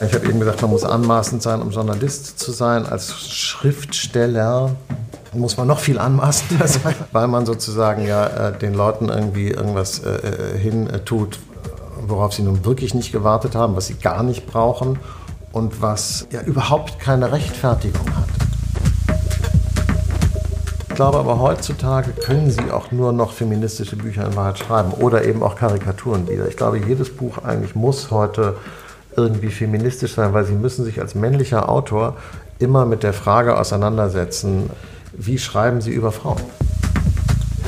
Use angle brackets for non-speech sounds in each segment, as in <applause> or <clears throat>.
Ich habe eben gesagt, man muss anmaßend sein, um Journalist zu sein. Als Schriftsteller muss man noch viel anmaßender <laughs> sein, weil man sozusagen ja äh, den Leuten irgendwie irgendwas äh, äh hin äh, tut, worauf sie nun wirklich nicht gewartet haben, was sie gar nicht brauchen und was ja überhaupt keine Rechtfertigung hat. Ich glaube aber heutzutage können sie auch nur noch feministische Bücher in Wahrheit schreiben oder eben auch Karikaturen wieder. Ich glaube, jedes Buch eigentlich muss heute irgendwie feministisch sein, weil sie müssen sich als männlicher Autor immer mit der Frage auseinandersetzen, wie schreiben sie über Frauen.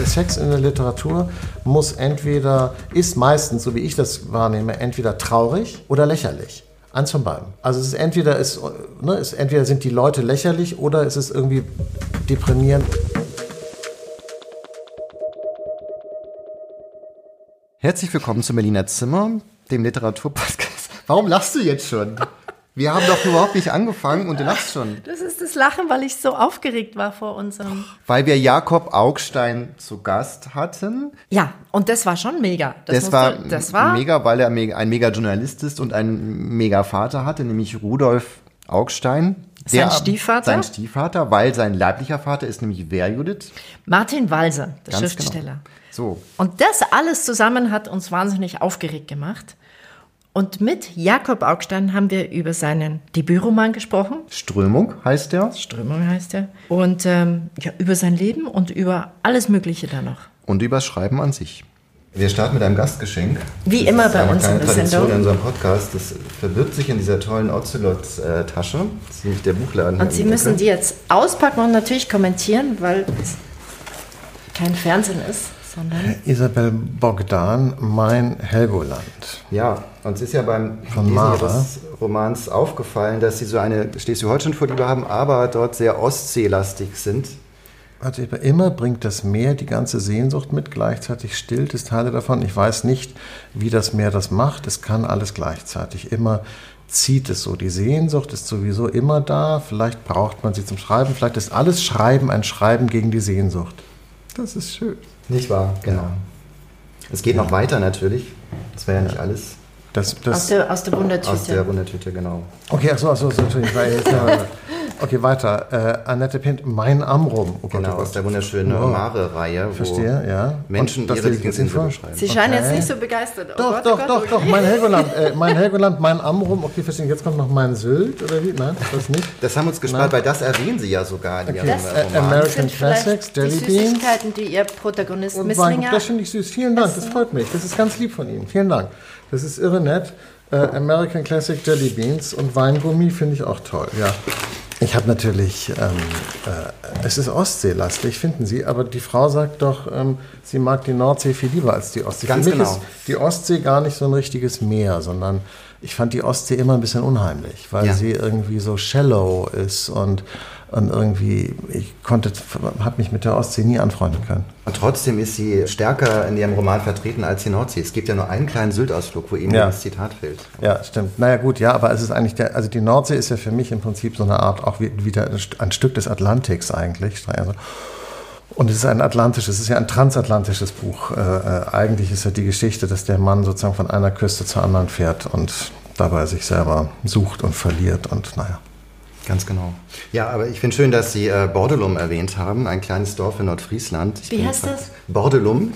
Sex in der Literatur muss entweder, ist meistens, so wie ich das wahrnehme, entweder traurig oder lächerlich. Eins von beiden. Also es ist entweder, ist, ne, ist, entweder sind die Leute lächerlich oder es ist irgendwie deprimierend. Herzlich willkommen zum Berliner Zimmer, dem Literaturpodcast. Warum lachst du jetzt schon? Wir haben doch überhaupt nicht angefangen und du lachst schon. Das ist das Lachen, weil ich so aufgeregt war vor unserem. Weil wir Jakob Augstein zu Gast hatten. Ja, und das war schon mega. Das, das war, das war mega, weil er ein mega Journalist ist und einen mega Vater hatte, nämlich Rudolf Augstein. Sein Stiefvater? Sein Stiefvater, weil sein leiblicher Vater ist nämlich wer, Judith? Martin Walser, der Ganz Schriftsteller. Genau. So. Und das alles zusammen hat uns wahnsinnig aufgeregt gemacht. Und mit Jakob Augstein haben wir über seinen Debütroman gesprochen. Strömung heißt der. Strömung heißt er. Und ähm, ja, über sein Leben und über alles Mögliche da noch. Und über das Schreiben an sich. Wir starten mit einem Gastgeschenk. Wie das immer bei uns in der Tradition Sendung. in unserem Podcast. Das verbirgt sich in dieser tollen Ocelot-Tasche. Das ist nämlich der Buchladen. Und Sie müssen die jetzt auspacken und natürlich kommentieren, weil es kein Fernsehen ist sondern? Isabel Bogdan, Mein Helgoland. Ja, uns ist ja beim Von Lesen Mara. Ihres Romans aufgefallen, dass Sie so eine Schleswig-Holstein-Vorliebe haben, aber dort sehr ostseelastig sind. Also immer bringt das Meer die ganze Sehnsucht mit, gleichzeitig stillt es Teile davon. Ich weiß nicht, wie das Meer das macht. Es kann alles gleichzeitig. Immer zieht es so. Die Sehnsucht ist sowieso immer da. Vielleicht braucht man sie zum Schreiben. Vielleicht ist alles Schreiben ein Schreiben gegen die Sehnsucht. Das ist schön. Nicht wahr, genau. Ja. Es geht noch weiter natürlich. Das wäre ja nicht alles. Das, das aus, der, aus der Wundertüte. Aus der Wundertüte, genau. Okay, achso, achso, achso, Entschuldigung. <laughs> Okay, weiter. Äh, Annette Pint, Mein Amrum. Oh Gott, genau, oh aus der wunderschönen oh. Mare-Reihe. Verstehe, ja. Menschen ihre Lieblingsinsel beschreiben. Sie scheinen okay. jetzt nicht so begeistert. Oh doch, Gott, doch, oh doch, doch. Mein Helgoland, <laughs> äh, mein Helgoland, Mein Amrum. Okay, verstehe. Jetzt kommt noch Mein Sylt, oder wie? Nein, das nicht. Das haben uns gespart, weil das erwähnen Sie ja sogar in okay. Ihrem das, äh, American Classics, Jelly Beans. Die Süßigkeiten, die Ihr Protagonist Misslinger... Das finde ich süß. Vielen Dank, das freut mich. Das ist ganz lieb von Ihnen. Vielen Dank. Das ist irre nett. Äh, American Classic Jelly Beans und Weingummi finde ich auch toll, ja. Ich habe natürlich, ähm, äh, es ist Ostseelastig, finden Sie, aber die Frau sagt doch, ähm, sie mag die Nordsee viel lieber als die Ostsee. Ganz Für mich genau. ist die Ostsee gar nicht so ein richtiges Meer, sondern ich fand die Ostsee immer ein bisschen unheimlich, weil ja. sie irgendwie so shallow ist und und irgendwie, ich konnte, habe mich mit der Ostsee nie anfreunden können. Und trotzdem ist sie stärker in ihrem Roman vertreten als die Nordsee. Es gibt ja nur einen kleinen Sylt-Ausflug, wo Ihnen ja. das Zitat fehlt. Ja, stimmt. Naja, gut, ja, aber es ist eigentlich der, also die Nordsee ist ja für mich im Prinzip so eine Art, auch wieder ein Stück des Atlantiks eigentlich. Also, und es ist ein atlantisches, es ist ja ein transatlantisches Buch. Äh, äh, eigentlich ist ja die Geschichte, dass der Mann sozusagen von einer Küste zur anderen fährt und dabei sich selber sucht und verliert und naja. Ganz genau. Ja, aber ich finde schön, dass Sie äh, Bordelum erwähnt haben, ein kleines Dorf in Nordfriesland. Ich Wie heißt das? Bordelum.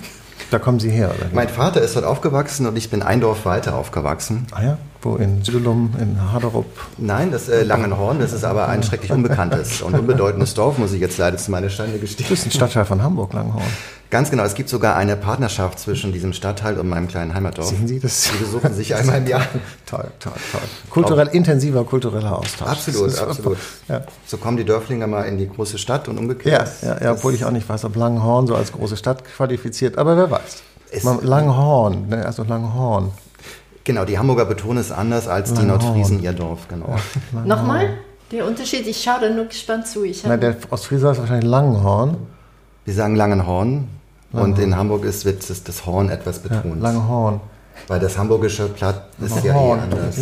Da kommen Sie her, oder? Mein Vater ist dort aufgewachsen und ich bin ein Dorf weiter aufgewachsen. Ah ja? Wo? In Südelum, in Haderup? Nein, das äh, Langenhorn, das ist aber ein schrecklich unbekanntes <laughs> und unbedeutendes Dorf, muss ich jetzt leider zu meiner Stande gestehen. Das ist ein Stadtteil von Hamburg, Langenhorn. Ganz genau, es gibt sogar eine Partnerschaft zwischen diesem Stadtteil und meinem kleinen Heimatdorf. Sehen Sie das? Die besuchen sich <laughs> einmal im Jahr. toll, toll, toll. Kulturell, intensiver kultureller Austausch. Absolut, absolut. Ja. So kommen die Dörflinge mal in die große Stadt und umgekehrt. Ja, ja, ja obwohl ich auch nicht weiß, ob Langenhorn so als große Stadt qualifiziert, aber wer weiß. Langenhorn, ne, also Langenhorn. Genau, die Hamburger betonen es anders als die Nordfriesen ihr Dorf, genau. <laughs> Nochmal? Der Unterschied, ich schaue da nur gespannt zu. Ich Na, der Ostfrieser ist wahrscheinlich Langenhorn. Wir sagen Langenhorn. Langhorn. Und in Hamburg ist, wird das, das Horn etwas betont. Ja, Langhorn. Weil das hamburgische Platt ist ja eh anders.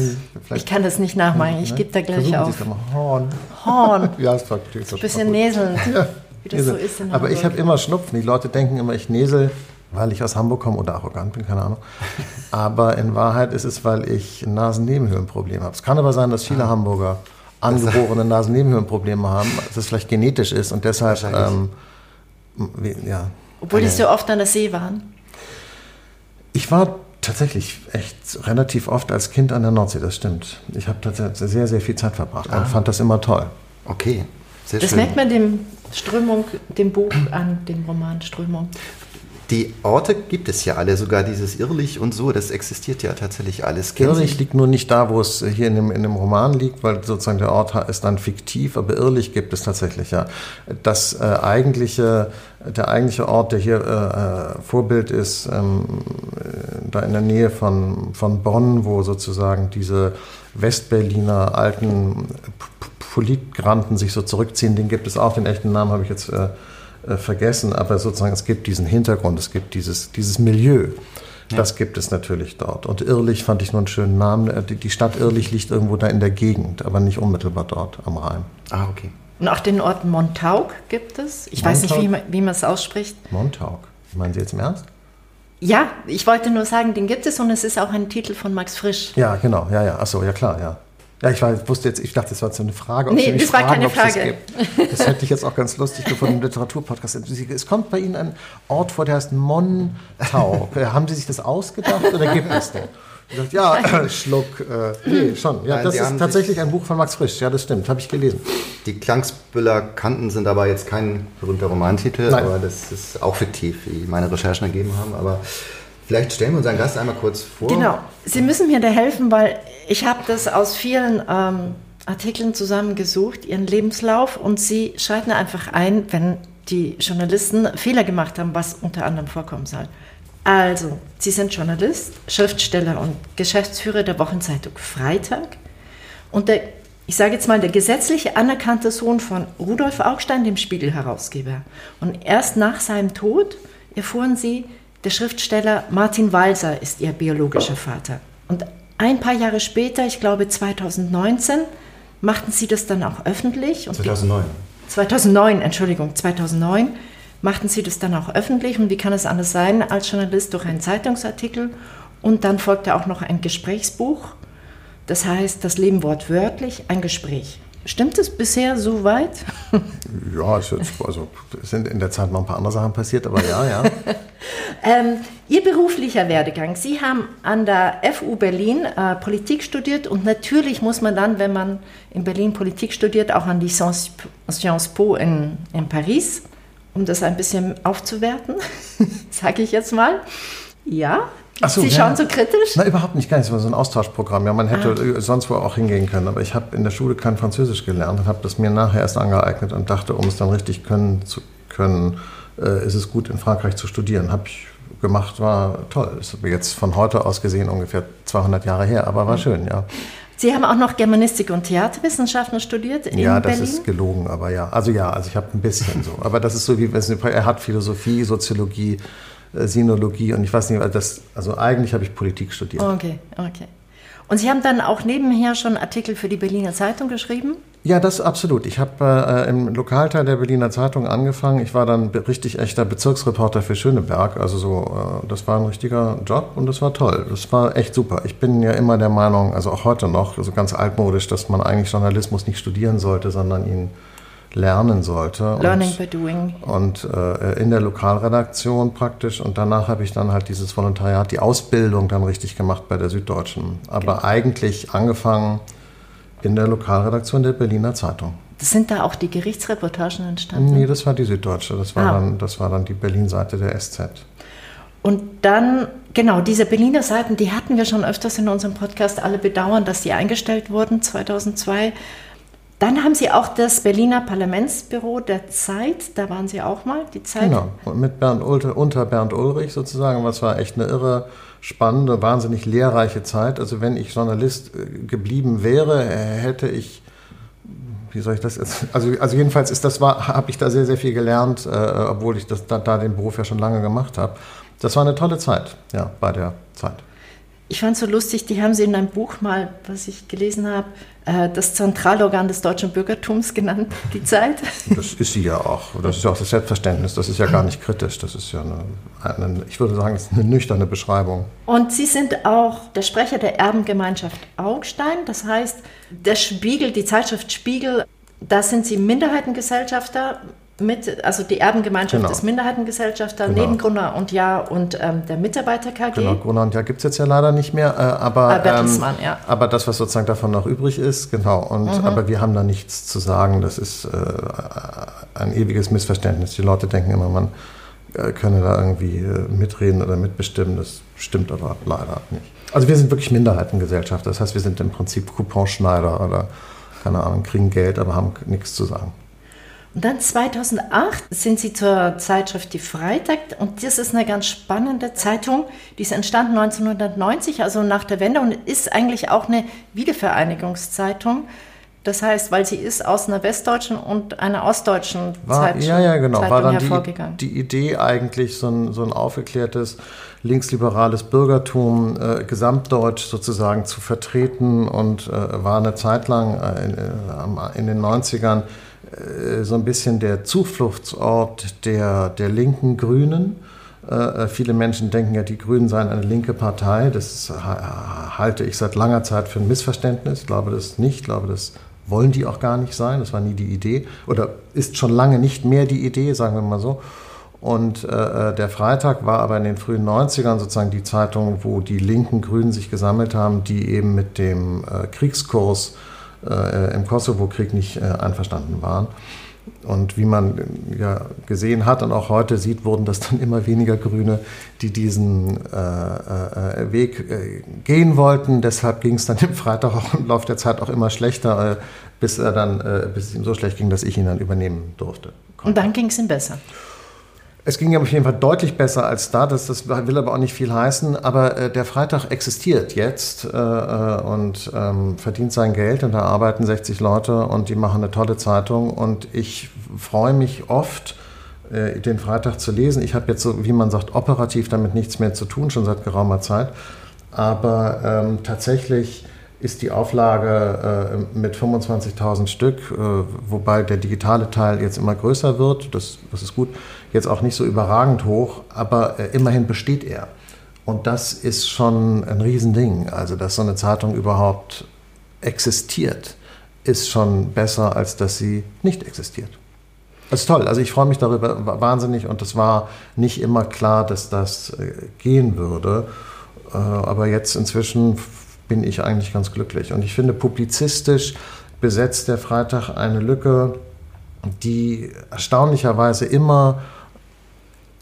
Ich kann das nicht nachmachen, ich gebe da gleich Versuchen auf. Horn. Horn. <laughs> ja, ist praktisch. Ein bisschen näseln. Ja. Wie das so ist in Aber ich habe immer Schnupfen. Die Leute denken immer, ich näsel weil ich aus Hamburg komme oder arrogant bin, keine Ahnung. Aber in Wahrheit ist es, weil ich ein Nasennebenhöhlenproblem habe. Es kann aber sein, dass viele ah. Hamburger angeborene Nasennebenhöhlenprobleme haben, dass es vielleicht genetisch ist und deshalb, ähm, ja. Obwohl die so oft an der See waren? Ich war tatsächlich echt relativ oft als Kind an der Nordsee, das stimmt. Ich habe tatsächlich sehr, sehr viel Zeit verbracht ah. und fand das immer toll. Okay, sehr das schön. merkt man dem Strömung, dem Buch an, dem Roman Strömung. Die Orte gibt es ja alle, sogar dieses Irrlich und so, das existiert ja tatsächlich alles. Kennen Irrlich liegt nur nicht da, wo es hier in dem, in dem Roman liegt, weil sozusagen der Ort ist dann fiktiv, aber Irrlich gibt es tatsächlich, ja. Das äh, eigentliche, der eigentliche Ort, der hier äh, äh Vorbild ist, ähm, da in der Nähe von, von Bonn, wo sozusagen diese Westberliner alten Politgranten sich so zurückziehen, den gibt es auch, den echten Namen habe ich jetzt äh, äh, vergessen, aber sozusagen es gibt diesen Hintergrund, es gibt dieses, dieses Milieu. Ja. Das gibt es natürlich dort. Und Irrlich fand ich nur einen schönen Namen. Äh, die Stadt Irrlich liegt irgendwo da in der Gegend, aber nicht unmittelbar dort am Rhein. Ah, okay. Und auch den Ort Montauk gibt es. Ich Montauk? weiß nicht, wie man, wie man es ausspricht. Montauk. Meinen Sie jetzt im Ernst? Ja, ich wollte nur sagen, den gibt es und es ist auch ein Titel von Max Frisch. Ja, genau. Ja, ja. Achso, ja klar, ja. Ja, ich war, wusste jetzt, ich dachte, das war so eine Frage. Ob nee, Sie das war fragen, keine Frage. Das, das, hätte ich jetzt auch ganz lustig gefunden im Literaturpodcast. Es kommt bei Ihnen ein Ort vor, der heißt Montau. Haben Sie sich das ausgedacht oder gibt es den? Ich dachte, ja, Schluck. Äh, nee, schon. Ja, Nein, das ist tatsächlich ein Buch von Max Frisch. Ja, das stimmt. Habe ich gelesen. Die Klangsbüller Kanten sind aber jetzt kein berühmter Romantitel, Nein. aber das ist auch fiktiv, wie meine Recherchen ergeben haben. Aber Vielleicht stellen wir unseren Gast einmal kurz vor. Genau. Sie müssen mir da helfen, weil ich habe das aus vielen ähm, Artikeln zusammengesucht, Ihren Lebenslauf, und Sie schalten einfach ein, wenn die Journalisten Fehler gemacht haben, was unter anderem vorkommen soll. Also, Sie sind Journalist, Schriftsteller und Geschäftsführer der Wochenzeitung Freitag. Und der, ich sage jetzt mal, der gesetzliche anerkannte Sohn von Rudolf Augstein, dem Spiegel-Herausgeber. Und erst nach seinem Tod erfuhren Sie, der Schriftsteller Martin Walser ist ihr biologischer Vater. Und ein paar Jahre später, ich glaube 2019, machten sie das dann auch öffentlich. 2009. 2009, Entschuldigung, 2009 machten sie das dann auch öffentlich. Und wie kann es anders sein als Journalist durch einen Zeitungsartikel? Und dann folgte auch noch ein Gesprächsbuch. Das heißt, das Leben wortwörtlich, ein Gespräch. Stimmt es bisher so weit? <laughs> Ja, es, also, sind in der Zeit noch ein paar andere Sachen passiert, aber ja, ja. <laughs> ähm, Ihr beruflicher Werdegang. Sie haben an der FU Berlin äh, Politik studiert und natürlich muss man dann, wenn man in Berlin Politik studiert, auch an die Sciences Po in, in Paris, um das ein bisschen aufzuwerten, <laughs> sage ich jetzt mal. Ja, so, Sie schauen so kritisch? Na, überhaupt nicht, gar nicht. Es war so ein Austauschprogramm. Ja, man hätte ah. sonst wo auch hingehen können. Aber ich habe in der Schule kein Französisch gelernt und habe das mir nachher erst angeeignet und dachte, um es dann richtig können zu können, äh, ist es gut, in Frankreich zu studieren. Habe ich gemacht, war toll. Das ist jetzt von heute aus gesehen ungefähr 200 Jahre her, aber war mhm. schön, ja. Sie haben auch noch Germanistik und Theaterwissenschaften studiert in Ja, das Berlin? ist gelogen, aber ja. Also ja, also ich habe ein bisschen so. Aber das ist so wie, er hat Philosophie, Soziologie, äh, Sinologie und ich weiß nicht, das, also eigentlich habe ich Politik studiert. Okay, okay. Und Sie haben dann auch nebenher schon Artikel für die Berliner Zeitung geschrieben? Ja, das absolut. Ich habe äh, im Lokalteil der Berliner Zeitung angefangen. Ich war dann richtig echter Bezirksreporter für Schöneberg. Also so, äh, das war ein richtiger Job und das war toll. Das war echt super. Ich bin ja immer der Meinung, also auch heute noch, also ganz altmodisch, dass man eigentlich Journalismus nicht studieren sollte, sondern ihn lernen sollte. Learning und, by doing. Und äh, in der Lokalredaktion praktisch. Und danach habe ich dann halt dieses Volontariat, die Ausbildung dann richtig gemacht bei der Süddeutschen. Aber okay. eigentlich angefangen in der Lokalredaktion der Berliner Zeitung. Sind da auch die Gerichtsreportagen entstanden? Nee, das war die Süddeutsche. Das war, ah. dann, das war dann die Berlin-Seite der SZ. Und dann, genau, diese Berliner Seiten, die hatten wir schon öfters in unserem Podcast alle bedauern, dass die eingestellt wurden 2002. Dann haben Sie auch das Berliner Parlamentsbüro der Zeit, da waren Sie auch mal, die Zeit. Genau, mit Bernd Ulte, unter Bernd Ulrich sozusagen. Was war echt eine irre, spannende, wahnsinnig lehrreiche Zeit. Also wenn ich Journalist äh, geblieben wäre, hätte ich wie soll ich das jetzt? Also, also jedenfalls ist das war, habe ich da sehr, sehr viel gelernt, äh, obwohl ich das da, da, den Beruf ja schon lange gemacht habe. Das war eine tolle Zeit, ja, bei der Zeit. Ich fand es so lustig, die haben sie in einem Buch mal, was ich gelesen habe, äh, das Zentralorgan des deutschen Bürgertums genannt, die Zeit. <laughs> Das ist sie ja auch. Das ist ja auch das Selbstverständnis. Das ist ja gar nicht kritisch. Das ist ja eine, eine ich würde sagen, das ist eine nüchterne Beschreibung. Und Sie sind auch der Sprecher der Erbengemeinschaft Augstein. Das heißt, der Spiegel, die Zeitschrift Spiegel, da sind Sie Minderheitengesellschafter mit, also die Erbengemeinschaft genau. des Minderheitengesellschafter, genau. neben Gruner und Jahr und ähm, der Mitarbeiter KG. Genau, Gruner und Jahr gibt es jetzt ja leider nicht mehr, äh, aber, ah, ähm, ja. aber das, was sozusagen davon noch übrig ist, genau. Und, mhm. Aber wir haben da nichts zu sagen, das ist äh, ein ewiges Missverständnis. Die Leute denken immer, man äh, könne da irgendwie äh, mitreden oder mitbestimmen, das stimmt aber leider nicht. Also wir sind wirklich Minderheitengesellschaft, das heißt, wir sind im Prinzip Couponschneider oder keine Ahnung, kriegen Geld, aber haben nichts zu sagen. Und dann 2008 sind sie zur Zeitschrift Die Freitag und das ist eine ganz spannende Zeitung. Die ist entstanden 1990, also nach der Wende und ist eigentlich auch eine Wiedervereinigungszeitung. Das heißt, weil sie ist aus einer westdeutschen und einer ostdeutschen war, Zeitschrift ja, ja, genau. war dann hervorgegangen. Die, die Idee eigentlich, so ein, so ein aufgeklärtes linksliberales Bürgertum äh, gesamtdeutsch sozusagen zu vertreten und äh, war eine Zeit lang äh, in, äh, in den 90ern äh, so ein bisschen der Zufluchtsort der, der linken Grünen. Äh, äh, viele Menschen denken ja, die Grünen seien eine linke Partei. Das halte ich seit langer Zeit für ein Missverständnis. Ich glaube das nicht. Ich glaube, das wollen die auch gar nicht sein. Das war nie die Idee. Oder ist schon lange nicht mehr die Idee, sagen wir mal so. Und äh, der Freitag war aber in den frühen 90ern sozusagen die Zeitung, wo die linken Grünen sich gesammelt haben, die eben mit dem äh, Kriegskurs äh, im Kosovo-Krieg nicht äh, einverstanden waren. Und wie man äh, ja gesehen hat und auch heute sieht, wurden das dann immer weniger Grüne, die diesen äh, äh, Weg äh, gehen wollten. Deshalb ging es dann <laughs> im Freitag auch im Laufe der Zeit auch immer schlechter, bis er dann, bis es ihm so schlecht ging, dass ich ihn dann übernehmen durfte. Und dann ging es ihm besser. Es ging auf jeden Fall deutlich besser als da. Das, das will aber auch nicht viel heißen. Aber äh, der Freitag existiert jetzt äh, äh und ähm, verdient sein Geld. Und da arbeiten 60 Leute und die machen eine tolle Zeitung. Und ich freue mich oft, äh, den Freitag zu lesen. Ich habe jetzt so, wie man sagt, operativ damit nichts mehr zu tun, schon seit geraumer Zeit. Aber ähm, tatsächlich ist die Auflage äh, mit 25.000 Stück, äh, wobei der digitale Teil jetzt immer größer wird, das, das ist gut, jetzt auch nicht so überragend hoch, aber äh, immerhin besteht er. Und das ist schon ein Riesending. Also, dass so eine Zeitung überhaupt existiert, ist schon besser, als dass sie nicht existiert. Das ist toll. Also ich freue mich darüber wahnsinnig und es war nicht immer klar, dass das äh, gehen würde. Äh, aber jetzt inzwischen bin ich eigentlich ganz glücklich. Und ich finde, publizistisch besetzt der Freitag eine Lücke, die erstaunlicherweise immer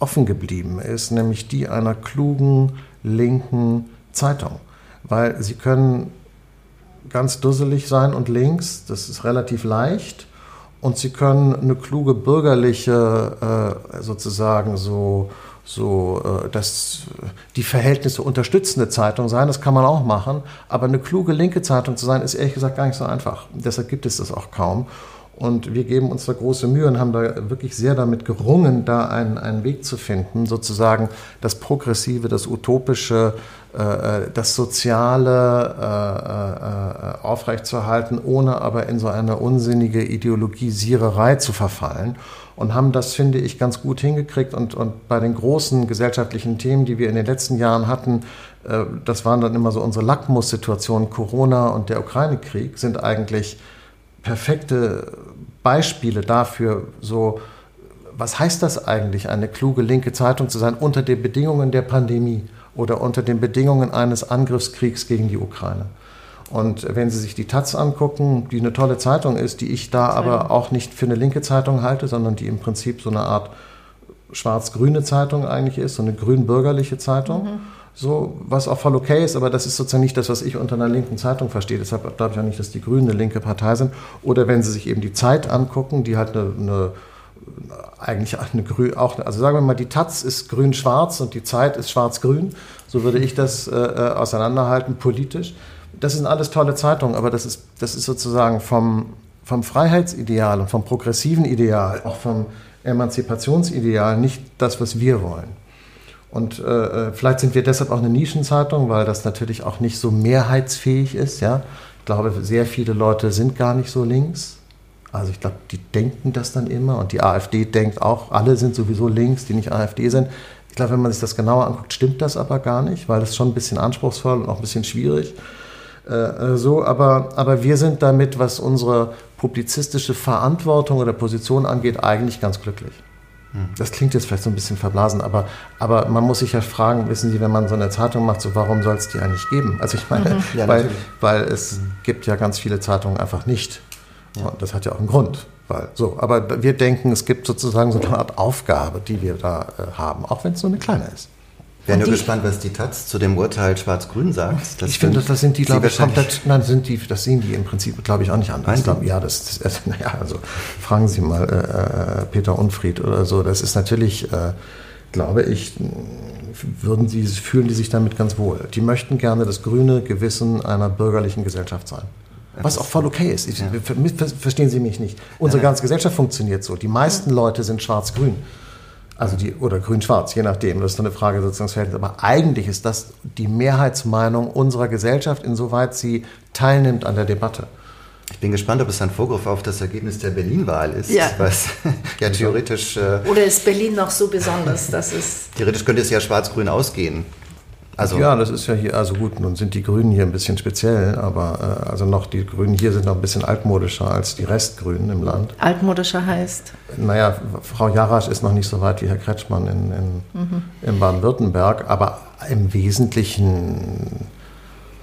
offen geblieben ist, nämlich die einer klugen linken Zeitung. Weil sie können ganz dusselig sein und links, das ist relativ leicht. Und sie können eine kluge bürgerliche, äh, sozusagen so, so äh, das, die Verhältnisse unterstützende Zeitung sein, das kann man auch machen. Aber eine kluge linke Zeitung zu sein, ist ehrlich gesagt gar nicht so einfach. Deshalb gibt es das auch kaum. Und wir geben uns da große Mühe und haben da wirklich sehr damit gerungen, da einen, einen Weg zu finden, sozusagen das Progressive, das Utopische, äh, äh das Soziale äh, äh, aufrechtzuerhalten, ohne aber in so eine unsinnige Ideologisiererei zu verfallen. Und haben das, finde ich, ganz gut hingekriegt. Und, und bei den großen gesellschaftlichen Themen, die wir in den letzten Jahren hatten, äh, das waren dann immer so unsere Lackmussituationen, Corona und der Ukraine-Krieg, sind eigentlich perfekte Beispiele dafür, so, was heißt das eigentlich, eine kluge linke Zeitung zu sein unter den Bedingungen der Pandemie oder unter den Bedingungen eines Angriffskriegs gegen die Ukraine? Und wenn Sie sich die Taz angucken, die eine tolle Zeitung ist, die ich da aber auch nicht für eine linke Zeitung halte, sondern die im Prinzip so eine Art schwarz-grüne Zeitung eigentlich ist, so eine grün-bürgerliche Zeitung. Mhm so, was auch voll okay ist, aber das ist sozusagen nicht das, was ich unter einer linken Zeitung verstehe. Deshalb glaube ich auch nicht, dass die Grünen eine linke Partei sind. Oder wenn Sie sich eben die Zeit angucken, die halt eine, eine eigentlich eine grün, auch, also sagen wir mal, die Taz ist grün-schwarz und die Zeit ist schwarz-grün. So würde ich das äh, äh, auseinanderhalten, politisch. Das sind alles tolle Zeitungen, aber das ist, das ist sozusagen vom, vom Freiheitsideal und vom progressiven Ideal, auch vom Emanzipationsideal nicht das, was wir wollen. Und äh, vielleicht sind wir deshalb auch eine Nischenzeitung, weil das natürlich auch nicht so mehrheitsfähig ist. Ja? Ich glaube, sehr viele Leute sind gar nicht so links. Also ich glaube, die denken das dann immer und die AfD denkt auch, alle sind sowieso links, die nicht AfD sind. Ich glaube, wenn man sich das genauer anguckt, stimmt das aber gar nicht, weil das schon ein bisschen anspruchsvoll und auch ein bisschen schwierig. Äh, äh, so, aber, aber wir sind damit, was unsere publizistische Verantwortung oder Position angeht, eigentlich ganz glücklich. Das klingt jetzt vielleicht so ein bisschen verblasen, aber, aber man muss sich ja fragen, wissen Sie, wenn man so eine Zeitung macht, so warum soll es die eigentlich geben? Also ich meine, mhm. ja, weil, weil es mhm. gibt ja ganz viele Zeitungen einfach nicht. Ja. Und das hat ja auch einen Grund. Weil, so, aber wir denken, es gibt sozusagen so eine Art Aufgabe, die wir da äh, haben, auch wenn es nur eine kleine ist. Wäre nur gespannt, was die Taz zu dem Urteil Schwarz-Grün sagt. Das ich finde, das sind die, glaube ich, komplett, nein, sind die, das sehen die im Prinzip, glaube ich, auch nicht anders. Glaub, ja, das, das, <laughs> naja, also fragen Sie mal äh, äh, Peter Unfried oder so. Das ist natürlich, äh, glaube ich, würden sie, fühlen die sich damit ganz wohl. Die möchten gerne das grüne Gewissen einer bürgerlichen Gesellschaft sein. Was auch voll okay ist. Ich, ja. Verstehen Sie mich nicht. Unsere ganze Gesellschaft funktioniert so. Die meisten Leute sind schwarz-grün. Also die, oder grün-schwarz, je nachdem. Das ist eine Frage sozusagen. Aber eigentlich ist das die Mehrheitsmeinung unserer Gesellschaft, insoweit sie teilnimmt an der Debatte. Ich bin gespannt, ob es ein Vorgriff auf das Ergebnis der Berlin-Wahl ist. Ja. Was <laughs> ja theoretisch. Äh, oder ist Berlin noch so besonders, dass es. Theoretisch könnte es ja schwarz-grün ausgehen. Also ja, das ist ja hier, also gut, nun sind die Grünen hier ein bisschen speziell, aber äh, also noch die Grünen hier sind noch ein bisschen altmodischer als die Restgrünen im Land. Altmodischer heißt? Naja, Frau Jarasch ist noch nicht so weit wie Herr Kretschmann in, in, mhm. in Baden-Württemberg, aber im Wesentlichen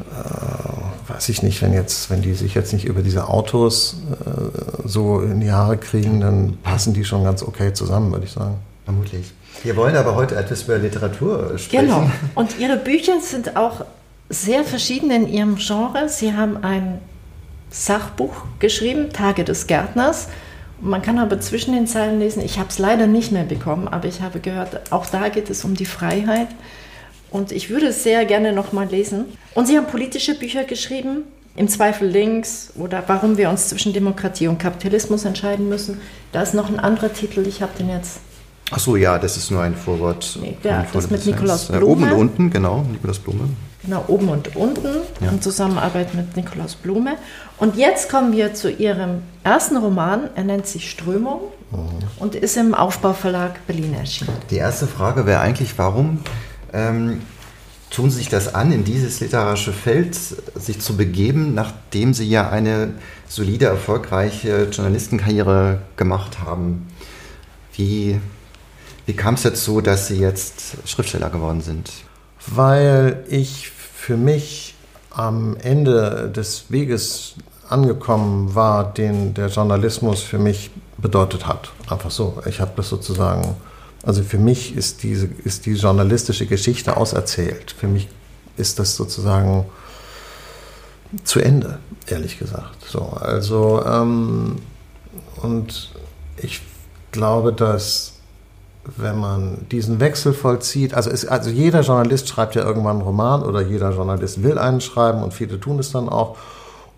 äh, weiß ich nicht, wenn jetzt, wenn die sich jetzt nicht über diese Autos äh, so in die Haare kriegen, dann passen die schon ganz okay zusammen, würde ich sagen. Vermutlich. Wir wollen aber heute etwas über Literatur sprechen. Genau. Und Ihre Bücher sind auch sehr verschieden in ihrem Genre. Sie haben ein Sachbuch geschrieben, Tage des Gärtners. Man kann aber zwischen den Zeilen lesen, ich habe es leider nicht mehr bekommen, aber ich habe gehört, auch da geht es um die Freiheit. Und ich würde es sehr gerne nochmal lesen. Und Sie haben politische Bücher geschrieben, im Zweifel links oder warum wir uns zwischen Demokratie und Kapitalismus entscheiden müssen. Da ist noch ein anderer Titel, ich habe den jetzt Ach so, ja, das ist nur ein Vorwort. Nee, der, das mit Nikolaus Blume. Oben und unten, genau, Nikolaus Blume. Genau, oben und unten ja. in Zusammenarbeit mit Nikolaus Blume. Und jetzt kommen wir zu Ihrem ersten Roman. Er nennt sich Strömung mhm. und ist im Aufbauverlag Berlin erschienen. Die erste Frage wäre eigentlich, warum ähm, tun Sie sich das an, in dieses literarische Feld sich zu begeben, nachdem Sie ja eine solide, erfolgreiche Journalistenkarriere gemacht haben? Wie wie kam es dazu, dass Sie jetzt Schriftsteller geworden sind? Weil ich für mich am Ende des Weges angekommen war, den der Journalismus für mich bedeutet hat. Einfach so. Ich habe das sozusagen, also für mich ist diese ist die journalistische Geschichte auserzählt. Für mich ist das sozusagen zu Ende, ehrlich gesagt. So, also ähm, und ich glaube, dass wenn man diesen Wechsel vollzieht, also, ist, also jeder Journalist schreibt ja irgendwann einen Roman oder jeder Journalist will einen schreiben und viele tun es dann auch.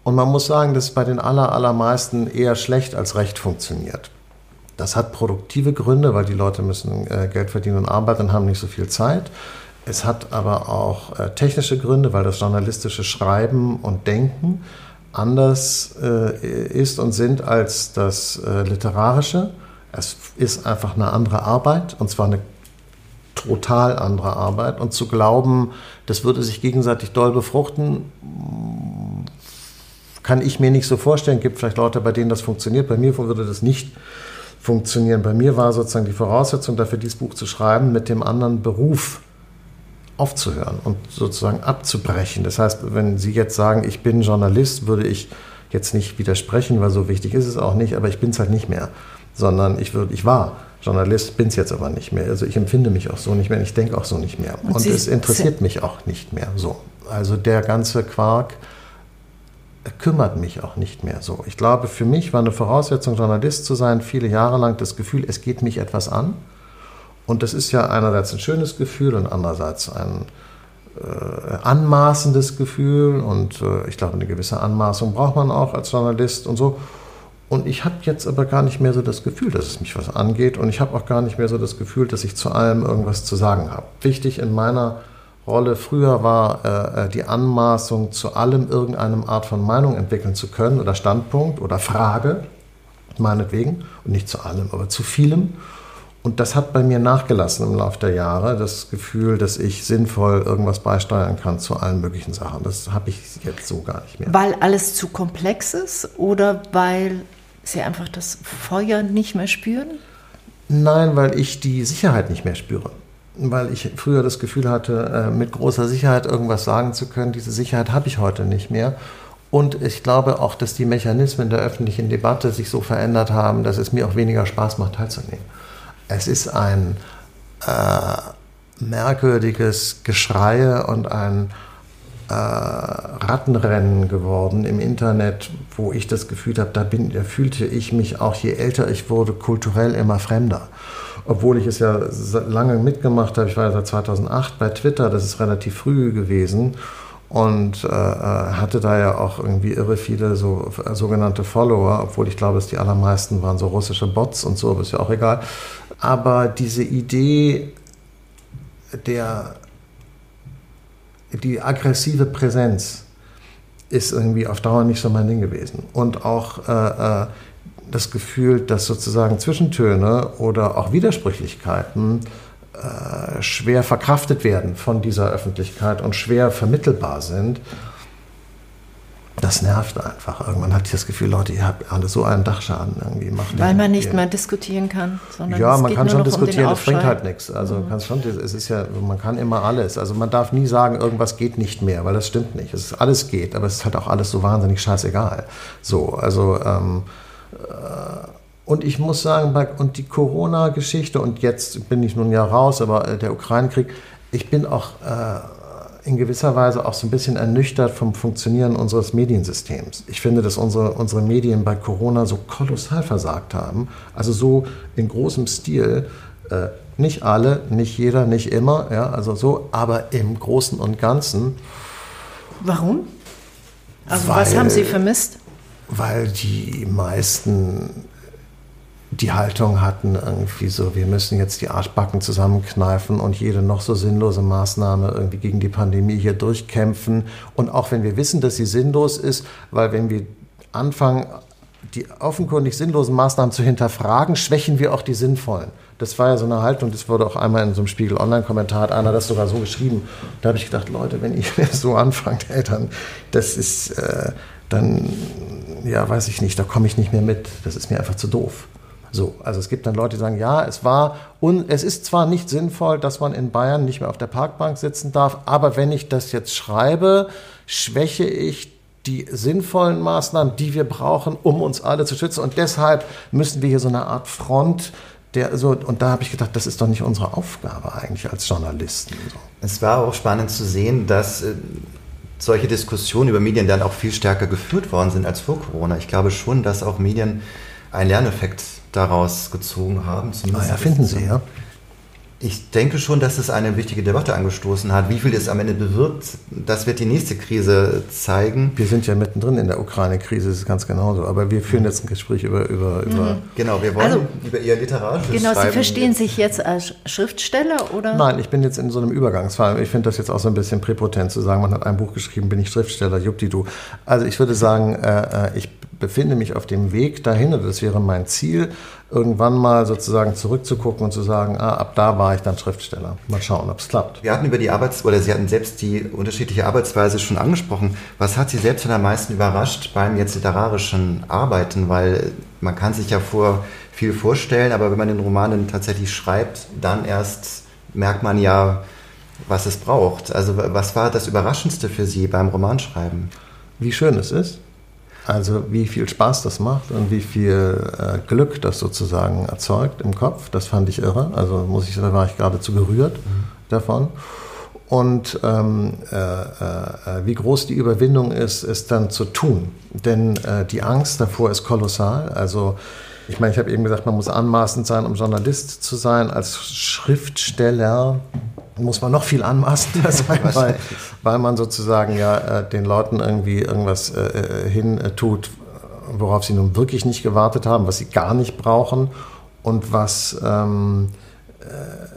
Und man muss sagen, dass es bei den aller, allermeisten eher schlecht als recht funktioniert. Das hat produktive Gründe, weil die Leute müssen äh, Geld verdienen und arbeiten und haben nicht so viel Zeit. Es hat aber auch äh, technische Gründe, weil das journalistische Schreiben und Denken anders äh, ist und sind als das äh, literarische. Es ist einfach eine andere Arbeit und zwar eine total andere Arbeit. Und zu glauben, das würde sich gegenseitig doll befruchten, kann ich mir nicht so vorstellen. Es gibt vielleicht Leute, bei denen das funktioniert. Bei mir würde das nicht funktionieren. Bei mir war sozusagen die Voraussetzung dafür, dieses Buch zu schreiben, mit dem anderen Beruf aufzuhören und sozusagen abzubrechen. Das heißt, wenn Sie jetzt sagen, ich bin Journalist, würde ich jetzt nicht widersprechen, weil so wichtig ist es auch nicht, aber ich bin es halt nicht mehr sondern ich, würd, ich war Journalist, bin es jetzt aber nicht mehr. Also ich empfinde mich auch so nicht mehr, ich denke auch so nicht mehr. Und, Und es interessiert mich auch nicht mehr so. Also der ganze Quark kümmert mich auch nicht mehr so. Ich glaube, für mich war eine Voraussetzung, Journalist zu sein, viele Jahre lang das Gefühl, es geht mich etwas an. Und das ist ja einerseits ein schönes Gefühl und andererseits ein äh, anmaßendes Gefühl. Und äh, ich glaube, eine gewisse Anmaßung braucht man auch als Journalist und so. Und ich habe jetzt aber gar nicht mehr so das Gefühl, dass es mich was angeht. Und ich habe auch gar nicht mehr so das Gefühl, dass ich zu allem irgendwas zu sagen habe. Wichtig in meiner Rolle früher war äh, äh die Anmaßung, zu allem irgendeine Art von Meinung entwickeln zu können oder Standpunkt oder Frage, meinetwegen. Und nicht zu allem, aber zu vielem. Und das hat bei mir nachgelassen im Laufe der Jahre, das Gefühl, dass ich sinnvoll irgendwas beisteuern kann zu allen möglichen Sachen. Das habe ich jetzt so gar nicht mehr. Weil alles zu komplex ist oder weil Sie einfach das Feuer nicht mehr spüren? Nein, weil ich die Sicherheit nicht mehr spüre. Weil ich früher das Gefühl hatte, äh, mit großer Sicherheit irgendwas sagen zu können. Diese Sicherheit habe ich heute nicht mehr. Und ich glaube auch, dass die Mechanismen der öffentlichen Debatte sich so verändert haben, dass es mir auch weniger Spaß macht, teilzunehmen. Es ist ein äh, merkwürdiges Geschrei und ein äh, Rattenrennen geworden im Internet, wo ich das Gefühl habe, da, da fühlte ich mich auch, je älter ich wurde, kulturell immer fremder. Obwohl ich es ja lange mitgemacht habe, ich war ja seit 2008 bei Twitter, das ist relativ früh gewesen und äh, äh, hatte da ja auch irgendwie irre viele so sogenannte Follower, obwohl ich glaube, dass die allermeisten waren so russische Bots und so, aber ist ja auch egal. Aber diese Idee der die aggressive Präsenz ist irgendwie auf Dauer nicht so mein Ding gewesen. Und auch äh, äh, das Gefühl, dass sozusagen Zwischentöne oder auch Widersprüchlichkeiten äh, schwer verkraftet werden von dieser Öffentlichkeit und schwer vermittelbar sind das nervt einfach. Irgendwann hatte ich das Gefühl, Leute, ihr habt alle so einen Dachschaden irgendwie machen. Weil man nicht mehr diskutieren kann, sondern Ja, man kann schon diskutieren, um es bringt halt nichts. Also mhm. kann schon, es ist ja, man kann immer alles. Also man darf nie sagen, irgendwas geht nicht mehr, weil das stimmt nicht. Es ist, alles geht, aber es ist halt auch alles so wahnsinnig scheißegal. So, also ähm, äh, und ich muss sagen, bei, und die Corona-Geschichte, und jetzt bin ich nun ja raus, aber äh, der Ukraine-Krieg, ich bin auch äh, in gewisser Weise auch so ein bisschen ernüchtert vom Funktionieren unseres Mediensystems. Ich finde, dass unsere, unsere Medien bei Corona so kolossal versagt haben. Also so in großem Stil. Äh, nicht alle, nicht jeder, nicht immer, ja, also so, aber im Großen und Ganzen. Warum? Also weil, was haben Sie vermisst? Weil die meisten die Haltung hatten, irgendwie so, wir müssen jetzt die Arschbacken zusammenkneifen und jede noch so sinnlose Maßnahme irgendwie gegen die Pandemie hier durchkämpfen. Und auch wenn wir wissen, dass sie sinnlos ist, weil wenn wir anfangen, die offenkundig sinnlosen Maßnahmen zu hinterfragen, schwächen wir auch die sinnvollen. Das war ja so eine Haltung, das wurde auch einmal in so einem Spiegel Online-Kommentar, hat einer das sogar so geschrieben. Da habe ich gedacht, Leute, wenn ihr <laughs> so anfangt, ey, dann, das ist, äh, dann, ja, weiß ich nicht, da komme ich nicht mehr mit. Das ist mir einfach zu doof. So, also es gibt dann Leute, die sagen, ja, es war und es ist zwar nicht sinnvoll, dass man in Bayern nicht mehr auf der Parkbank sitzen darf, aber wenn ich das jetzt schreibe, schwäche ich die sinnvollen Maßnahmen, die wir brauchen, um uns alle zu schützen. Und deshalb müssen wir hier so eine Art Front der so, und da habe ich gedacht, das ist doch nicht unsere Aufgabe eigentlich als Journalisten. So. Es war auch spannend zu sehen, dass äh, solche Diskussionen über Medien dann auch viel stärker geführt worden sind als vor Corona. Ich glaube schon, dass auch Medien einen Lerneffekt daraus gezogen haben. Zumindest ah ja, finden Sie, ja. Ich denke schon, dass es eine wichtige Debatte angestoßen hat. Wie viel es am Ende bewirkt, das wird die nächste Krise zeigen. Wir sind ja mittendrin in der Ukraine-Krise, das ist ganz genauso. Aber wir führen jetzt ein Gespräch über. über, mhm. über genau, wir wollen also, über Ihr literarisches Genau, Schreiben. Sie verstehen sich jetzt als Schriftsteller oder? Nein, ich bin jetzt in so einem Übergangsfall. Ich finde das jetzt auch so ein bisschen präpotent zu sagen, man hat ein Buch geschrieben, bin ich Schriftsteller, juppdidu. Also ich würde sagen, äh, äh ich befinde mich auf dem Weg dahin, und das wäre mein Ziel, irgendwann mal sozusagen zurückzugucken und zu sagen, ah, ab da war ich dann Schriftsteller. Mal schauen, ob es klappt. Wir hatten über die Arbeits- oder Sie hatten selbst die unterschiedliche Arbeitsweise schon angesprochen. Was hat Sie selbst am meisten überrascht beim jetzt literarischen Arbeiten? Weil man kann sich ja vor viel vorstellen, aber wenn man den Roman dann tatsächlich schreibt, dann erst merkt man ja, was es braucht. Also was war das Überraschendste für Sie beim Romanschreiben? Wie schön es ist also wie viel Spaß das macht und wie viel äh, Glück das sozusagen erzeugt im Kopf, das fand ich irre. Also muss ich da war ich geradezu gerührt mhm. davon. Und ähm, äh, äh, wie groß die Überwindung ist, es dann zu tun. Denn äh, die Angst davor ist kolossal. Also ich meine, ich habe eben gesagt, man muss anmaßend sein, um Journalist zu sein. Als Schriftsteller muss man noch viel anmaßender sein, <laughs> weil, weil man sozusagen ja äh, den Leuten irgendwie irgendwas äh, äh hin äh, tut, worauf sie nun wirklich nicht gewartet haben, was sie gar nicht brauchen und was ähm, äh,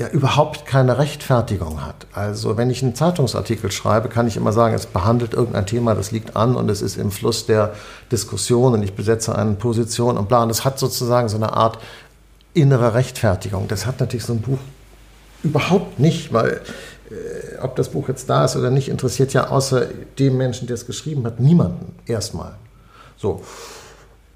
ja überhaupt keine Rechtfertigung hat. Also wenn ich einen Zeitungsartikel schreibe, kann ich immer sagen, es behandelt irgendein Thema, das liegt an und es ist im Fluss der Diskussion und ich besetze eine Position und bla. Und es hat sozusagen so eine Art innere Rechtfertigung. Das hat natürlich so ein Buch überhaupt nicht, weil äh, ob das Buch jetzt da ist oder nicht, interessiert ja außer dem Menschen, der es geschrieben hat, niemanden erstmal. So.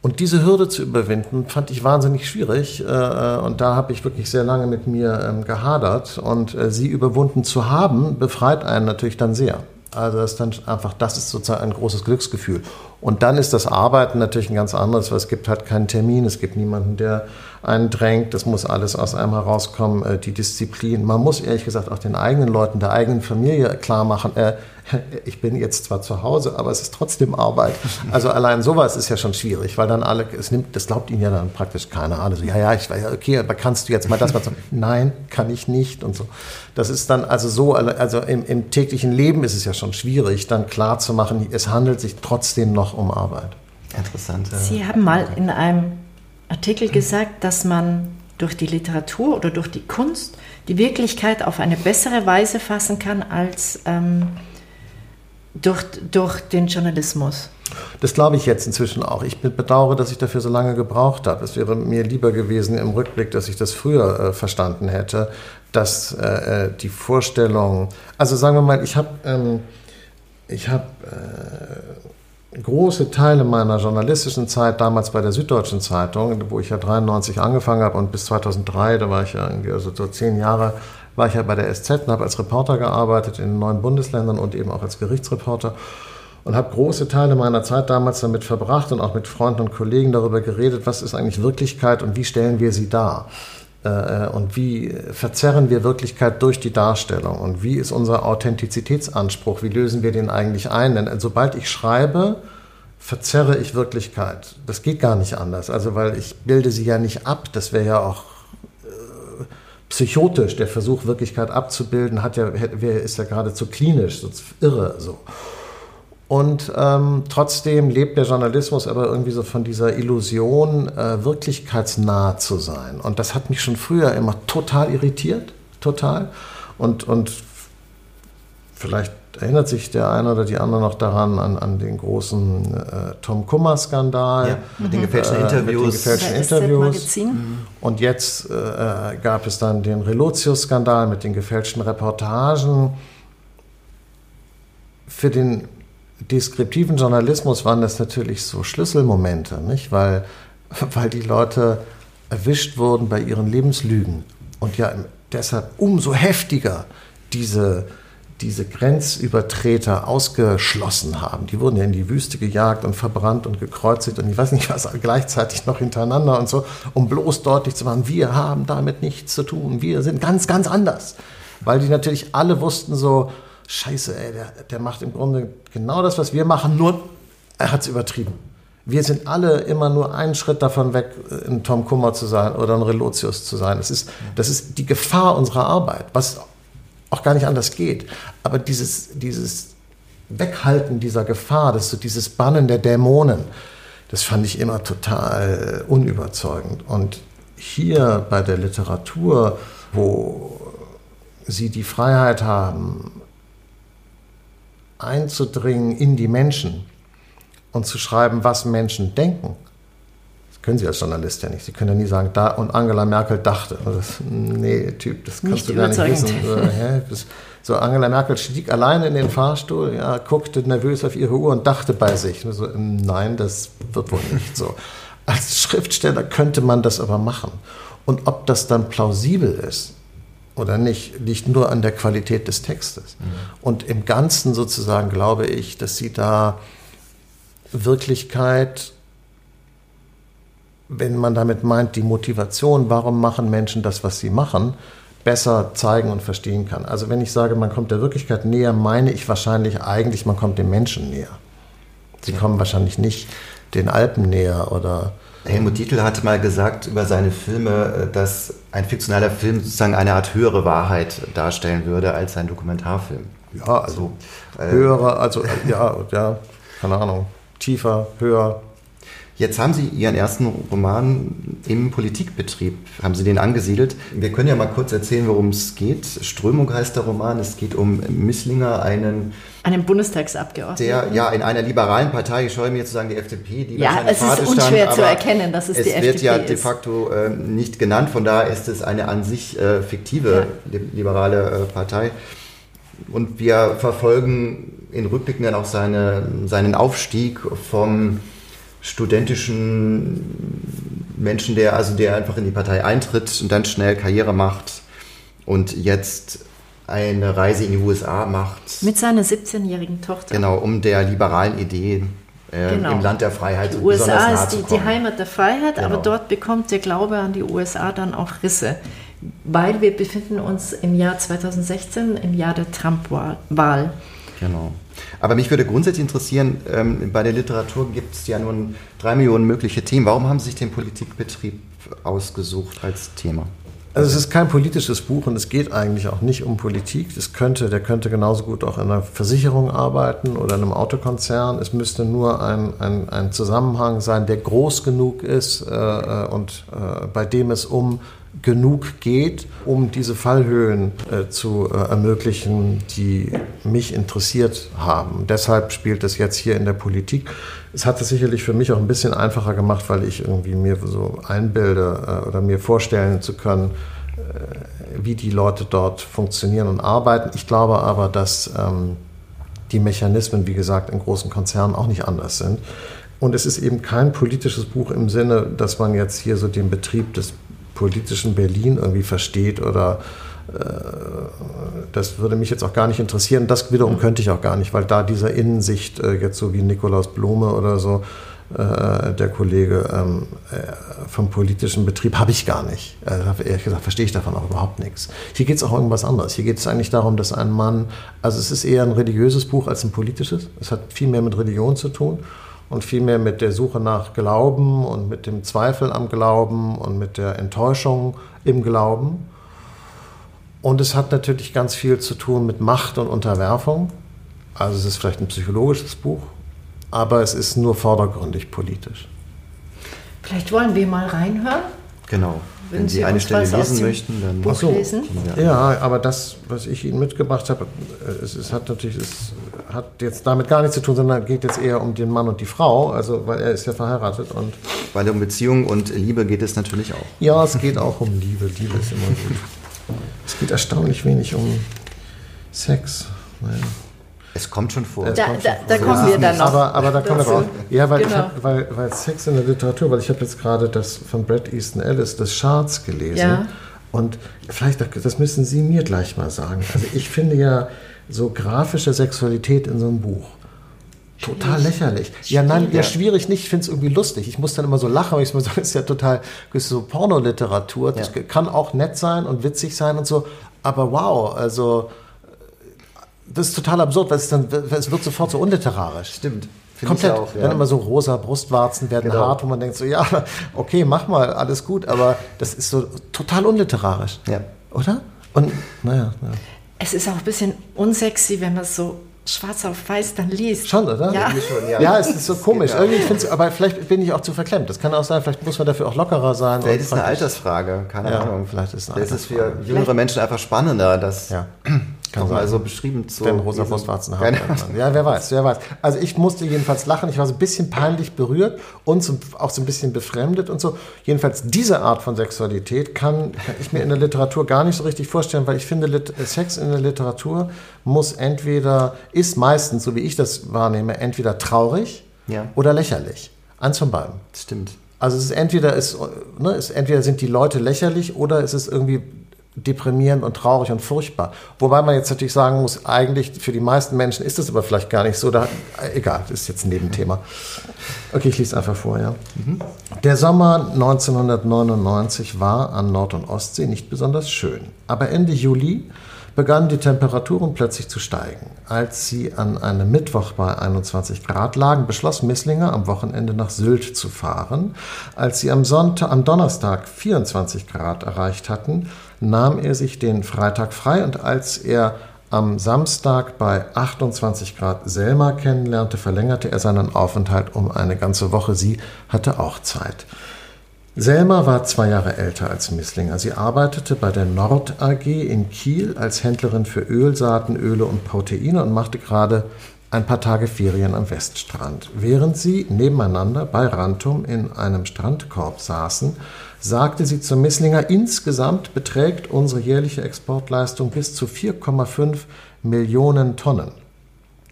Und diese Hürde zu überwinden, fand ich wahnsinnig schwierig. Äh, und da habe ich wirklich sehr lange mit mir ähm, gehadert. Und äh, sie überwunden zu haben, befreit einen natürlich dann sehr. Also das ist dann einfach, das ist sozusagen ein großes Glücksgefühl. Und dann ist das Arbeiten natürlich ein ganz anderes, weil es gibt halt keinen Termin, es gibt niemanden, der einen drängt, das muss alles aus einem herauskommen, äh, die Disziplin. Man muss ehrlich gesagt auch den eigenen Leuten, der eigenen Familie klar machen, äh, <laughs> ich bin jetzt zwar zu Hause, aber es ist trotzdem Arbeit. Also allein sowas ist ja schon schwierig, weil dann alle, es nimmt, das glaubt ihnen ja dann praktisch keiner. Alle so, ja, ja, ich weiß ja, okay, aber kannst du jetzt mal das mal sagen? <laughs> Nein, kann ich nicht und so. Das ist dann also so, also im, im täglichen Leben ist es ja schon schwierig, dann klar zu machen, es handelt sich trotzdem noch um Arbeit. Interessant. Sie haben mal in einem Artikel gesagt, dass man durch die Literatur oder durch die Kunst die Wirklichkeit auf eine bessere Weise fassen kann als ähm, durch, durch den Journalismus. Das glaube ich jetzt inzwischen auch. Ich bedauere, dass ich dafür so lange gebraucht habe. Es wäre mir lieber gewesen im Rückblick, dass ich das früher äh, verstanden hätte, dass äh, äh die Vorstellung, also sagen wir mal, ich habe ähm, ich habe äh, große Teile meiner journalistischen Zeit damals bei der Süddeutschen Zeitung, wo ich ja 93 angefangen habe und bis 2003, da war ich ja irgendwie also so zehn Jahre war ich ja bei der SZ und habe als Reporter gearbeitet in neun Bundesländern und eben auch als Gerichtsreporter und habe große Teile meiner Zeit damals damit verbracht und auch mit Freunden und Kollegen darüber geredet, was ist eigentlich Wirklichkeit und wie stellen wir sie dar. Äh, und wie verzerren wir Wirklichkeit durch die Darstellung und wie ist unser Authentizitätsanspruch, wie lösen wir den eigentlich ein? Denn sobald ich schreibe, verzerre ich Wirklichkeit. Das geht gar nicht anders. Also weil ich bilde sie ja nicht ab, das wäre ja auch psychotisch. Der Versuch, Wirklichkeit abzubilden, hat ja, ist ja geradezu klinisch, so irre so. Und ähm, trotzdem lebt der Journalismus aber irgendwie so von dieser Illusion, äh, wirklichkeitsnah zu sein. Und das hat mich schon früher immer total irritiert, total. Und, und vielleicht erinnert sich der eine oder die andere noch daran, an, an den großen äh, Tom Kummer-Skandal. Ja, mit den gefälschten Interviews. Mit den gefälschten Interviews. Mhm. Und jetzt äh, gab es dann den Relotius-Skandal mit den gefälschten Reportagen. Für den deskriptiven Journalismus waren das natürlich so Schlüsselmomente, nicht? Weil, <laughs> weil die Leute erwischt wurden bei ihren Lebenslügen und ja deshalb umso heftiger diese diese Grenzübertreter ausgeschlossen haben. Die wurden ja in die Wüste gejagt und verbrannt und gekreuzigt und ich weiß nicht was <laughs> gleichzeitig noch hintereinander und so, um bloß deutlich zu machen, wir haben damit nichts zu tun, wir sind ganz, ganz anders. Weil die natürlich alle wussten so, scheiße, ey, der, der macht im Grunde genau das, was wir machen, nur er hat es übertrieben. Wir sind alle immer nur einen Schritt davon weg, ein Tom Kummer zu sein oder ein Relotius zu sein. Das ist, das ist die Gefahr unserer Arbeit, was auch gar nicht anders geht. Aber dieses, dieses Weghalten dieser Gefahr, das so dieses Bannen der Dämonen, das fand ich immer total unüberzeugend. Und hier bei der Literatur, wo sie die Freiheit haben, einzudringen in die Menschen und zu schreiben, was Menschen denken, können Sie als Journalist ja nicht. Sie können ja nie sagen, da und Angela Merkel dachte. Das, nee, Typ, das kannst nicht du gar nicht wissen. Das, so, Angela Merkel stieg alleine in den Fahrstuhl, ja, guckte nervös auf ihre Uhr und dachte bei sich. So, nein, das wird wohl nicht so. Als Schriftsteller könnte man das aber machen. Und ob das dann plausibel ist oder nicht, liegt nur an der Qualität des Textes. Mhm. Und im Ganzen sozusagen glaube ich, dass sie da Wirklichkeit wenn man damit meint, die Motivation, warum machen Menschen das, was sie machen, besser zeigen und verstehen kann. Also wenn ich sage, man kommt der Wirklichkeit näher, meine ich wahrscheinlich eigentlich, man kommt dem Menschen näher. Sie kommen wahrscheinlich nicht den Alpen näher oder Helmut Dietl hat mal gesagt über seine Filme, dass ein fiktionaler Film sozusagen eine Art höhere Wahrheit darstellen würde als ein Dokumentarfilm. Ja, also so, äh, höhere, also ja, <laughs> ja, keine Ahnung. tiefer, höher. Jetzt haben Sie Ihren ersten Roman im Politikbetrieb, haben Sie den angesiedelt. Wir können ja mal kurz erzählen, worum es geht. Strömung heißt der Roman. Es geht um Misslinger, einen einen Bundestagsabgeordneten. Der ja in einer liberalen Partei, ich scheue mir jetzt zu sagen, die FDP, die ja, es ist unschwer zu erkennen, dass es, es die FDP ist. Es wird ja de facto äh, nicht genannt, von daher ist es eine an sich äh, fiktive ja. liberale äh, Partei. Und wir verfolgen in Rückblicken dann auch seine, seinen Aufstieg vom studentischen Menschen, der also der einfach in die Partei eintritt und dann schnell Karriere macht und jetzt eine Reise in die USA macht. Mit seiner 17-jährigen Tochter. Genau, um der liberalen Idee äh, genau. im Land der Freiheit die USA ist die, die, Heimat der Freiheit, genau. aber dort bekommt der Glaube an die USA dann auch Risse, weil wir befinden uns im Jahr 2016, im Jahr der Trump-Wahl. Genau. Aber mich würde grundsätzlich interessieren, ähm, bei der Literatur gibt es ja nun drei Millionen mögliche Themen. Warum haben Sie sich den Politikbetrieb ausgesucht als Thema? Also es ist kein politisches Buch und es geht eigentlich auch nicht um Politik. Das könnte, der könnte genauso gut auch in einer Versicherung arbeiten oder in einem Autokonzern. Es müsste nur ein, ein, ein Zusammenhang sein, der groß genug ist äh, äh und äh, bei dem es um genug geht, um diese Fallhöhen äh, zu äh, ermöglichen, die mich interessiert haben. Deshalb spielt es jetzt hier in der Politik. Es hat es sicherlich für mich auch ein bisschen einfacher gemacht, weil ich irgendwie mir so einbilde äh, oder mir vorstellen zu können, äh, wie die Leute dort funktionieren und arbeiten. Ich glaube aber, dass ähm, die Mechanismen, wie gesagt, in großen Konzernen auch nicht anders sind. Und es ist eben kein politisches Buch im Sinne, dass man jetzt hier so den Betrieb des politischen Berlin irgendwie versteht oder äh, das würde mich jetzt auch gar nicht interessieren. Das wiederum könnte ich auch gar nicht, weil da dieser Innensicht, äh, jetzt so wie Nikolaus Blume oder so, äh, der Kollege ähm, vom politischen Betrieb, habe ich gar nicht. Ehrlich gesagt verstehe ich davon auch überhaupt nichts. Hier geht es auch um irgendwas anderes. Hier geht es eigentlich darum, dass ein Mann, also es ist eher ein religiöses Buch als ein politisches. Es hat viel mehr mit Religion zu tun und vielmehr mit der Suche nach Glauben und mit dem Zweifel am Glauben und mit der Enttäuschung im Glauben. Und es hat natürlich ganz viel zu tun mit Macht und Unterwerfung. Also es ist vielleicht ein psychologisches Buch, aber es ist nur vordergründig politisch. Vielleicht wollen wir mal reinhören. Genau. Wenn, Wenn Sie, Sie eine Stelle lesen möchten, dann Buch so. lesen. Ja. ja, aber das, was ich Ihnen mitgebracht habe, es, es hat natürlich, es hat jetzt damit gar nichts zu tun, sondern geht jetzt eher um den Mann und die Frau, also weil er ist ja verheiratet und weil um Beziehung und Liebe geht es natürlich auch. Ja, es geht auch um Liebe. Liebe ist immer gut. Es geht erstaunlich wenig um Sex. Naja. Es kommt schon vor. Da, da, da, da kommen wir dann noch. Aber, aber da kommen wir auch. Ja, weil, genau. hab, weil, weil Sex in der Literatur, weil ich habe jetzt gerade das von Brad Easton Ellis, das Charts gelesen. Ja. Und vielleicht, das müssen Sie mir gleich mal sagen. Also ich finde ja so grafische Sexualität in so einem Buch. Total lächerlich. Ja, nein, ja, schwierig nicht. Ich finde es irgendwie lustig. Ich muss dann immer so lachen, weil ich mir sage, <laughs> das ist ja total, ist so Pornoliteratur. Das ja. kann auch nett sein und witzig sein und so. Aber wow, also das ist total absurd, weil es dann, es wird sofort so unliterarisch. Stimmt. Komplett. Auch, ja. Dann immer so rosa Brustwarzen werden genau. hart, wo man denkt so, ja, <laughs> okay, mach mal, alles gut, aber das ist so total unliterarisch. Ja. Oder? Und, naja. Ja. Es ist auch ein bisschen unsexy, wenn man es so schwarz auf weiß dann liest. Schon, oder? Ja, schon, ja. ja es ist so <laughs> komisch. Genau. Irgendwie find's, aber vielleicht bin ich auch zu verklemmt. Das kann auch sein, vielleicht muss man dafür auch lockerer sein. Vielleicht ist es eine Altersfrage, keine ja, Ahnung. Vielleicht ist es eine Altersfrage. ist für jüngere Menschen einfach spannender, dass ja. <clears throat> Kann sein. Also beschrieben zu. Wenn rosa Brustwarzen haben. Ja, wer weiß, wer weiß. Also ich musste jedenfalls lachen. Ich war so ein bisschen peinlich berührt und so, auch so ein bisschen befremdet und so. Jedenfalls diese Art von Sexualität kann, kann ich mir in der Literatur gar nicht so richtig vorstellen, weil ich finde, Lit Sex in der Literatur muss entweder, ist meistens, so wie ich das wahrnehme, entweder traurig ja. oder lächerlich. Eins von beiden. Stimmt. Also es ist entweder, ist, ne, ist, entweder sind die Leute lächerlich oder es ist irgendwie deprimierend und traurig und furchtbar. Wobei man jetzt natürlich sagen muss, eigentlich für die meisten Menschen ist das aber vielleicht gar nicht so. Da, egal, das ist jetzt ein Nebenthema. Okay, ich lese einfach vor, ja. Mhm. Der Sommer 1999 war an Nord- und Ostsee nicht besonders schön. Aber Ende Juli begannen die Temperaturen plötzlich zu steigen. Als sie an einem Mittwoch bei 21 Grad lagen, beschloss Misslinger am Wochenende nach Sylt zu fahren. Als sie am, Sonntag, am Donnerstag 24 Grad erreicht hatten, nahm er sich den Freitag frei und als er am Samstag bei 28 Grad Selma kennenlernte, verlängerte er seinen Aufenthalt um eine ganze Woche. Sie hatte auch Zeit. Selma war zwei Jahre älter als Misslinger. Sie arbeitete bei der Nord AG in Kiel als Händlerin für Ölsaaten, Öle und Proteine und machte gerade ein paar Tage Ferien am Weststrand. Während sie nebeneinander bei Rantum in einem Strandkorb saßen, sagte sie zu Misslinger, insgesamt beträgt unsere jährliche Exportleistung bis zu 4,5 Millionen Tonnen.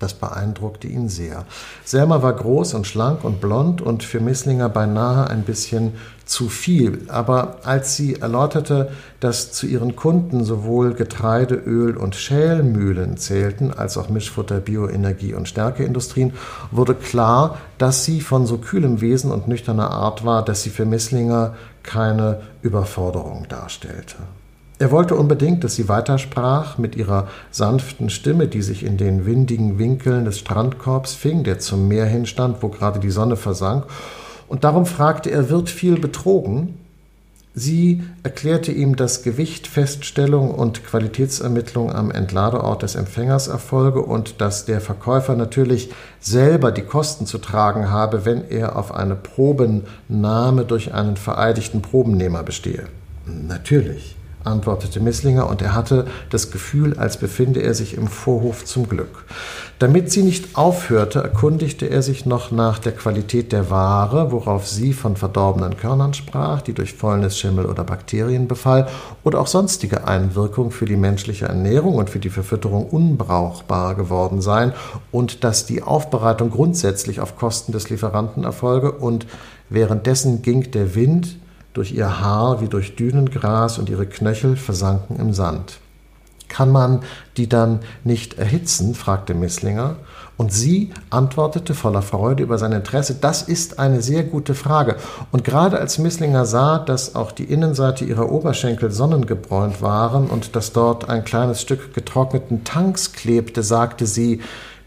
Das beeindruckte ihn sehr. Selma war groß und schlank und blond und für Misslinger beinahe ein bisschen zu viel. Aber als sie erläuterte, dass zu ihren Kunden sowohl Getreide, Öl und Schälmühlen zählten, als auch Mischfutter, Bioenergie und Stärkeindustrien, wurde klar, dass sie von so kühlem Wesen und nüchterner Art war, dass sie für Misslinger keine Überforderung darstellte. Er wollte unbedingt, dass sie weitersprach mit ihrer sanften Stimme, die sich in den windigen Winkeln des Strandkorbs fing, der zum Meer hinstand, wo gerade die Sonne versank, und darum fragte er, wird viel betrogen? Sie erklärte ihm, dass Gewichtfeststellung und Qualitätsermittlung am Entladeort des Empfängers erfolge und dass der Verkäufer natürlich selber die Kosten zu tragen habe, wenn er auf eine Probennahme durch einen vereidigten Probennehmer bestehe. Natürlich antwortete Misslinger, und er hatte das Gefühl, als befinde er sich im Vorhof zum Glück. Damit sie nicht aufhörte, erkundigte er sich noch nach der Qualität der Ware, worauf sie von verdorbenen Körnern sprach, die durch Fäulnis, Schimmel oder Bakterien befall, oder auch sonstige Einwirkungen für die menschliche Ernährung und für die Verfütterung unbrauchbar geworden seien, und dass die Aufbereitung grundsätzlich auf Kosten des Lieferanten erfolge, und währenddessen ging der Wind durch ihr Haar wie durch Dünengras und ihre Knöchel versanken im Sand. Kann man die dann nicht erhitzen? fragte Misslinger. Und sie antwortete voller Freude über sein Interesse, das ist eine sehr gute Frage. Und gerade als Misslinger sah, dass auch die Innenseite ihrer Oberschenkel sonnengebräunt waren und dass dort ein kleines Stück getrockneten Tanks klebte, sagte sie,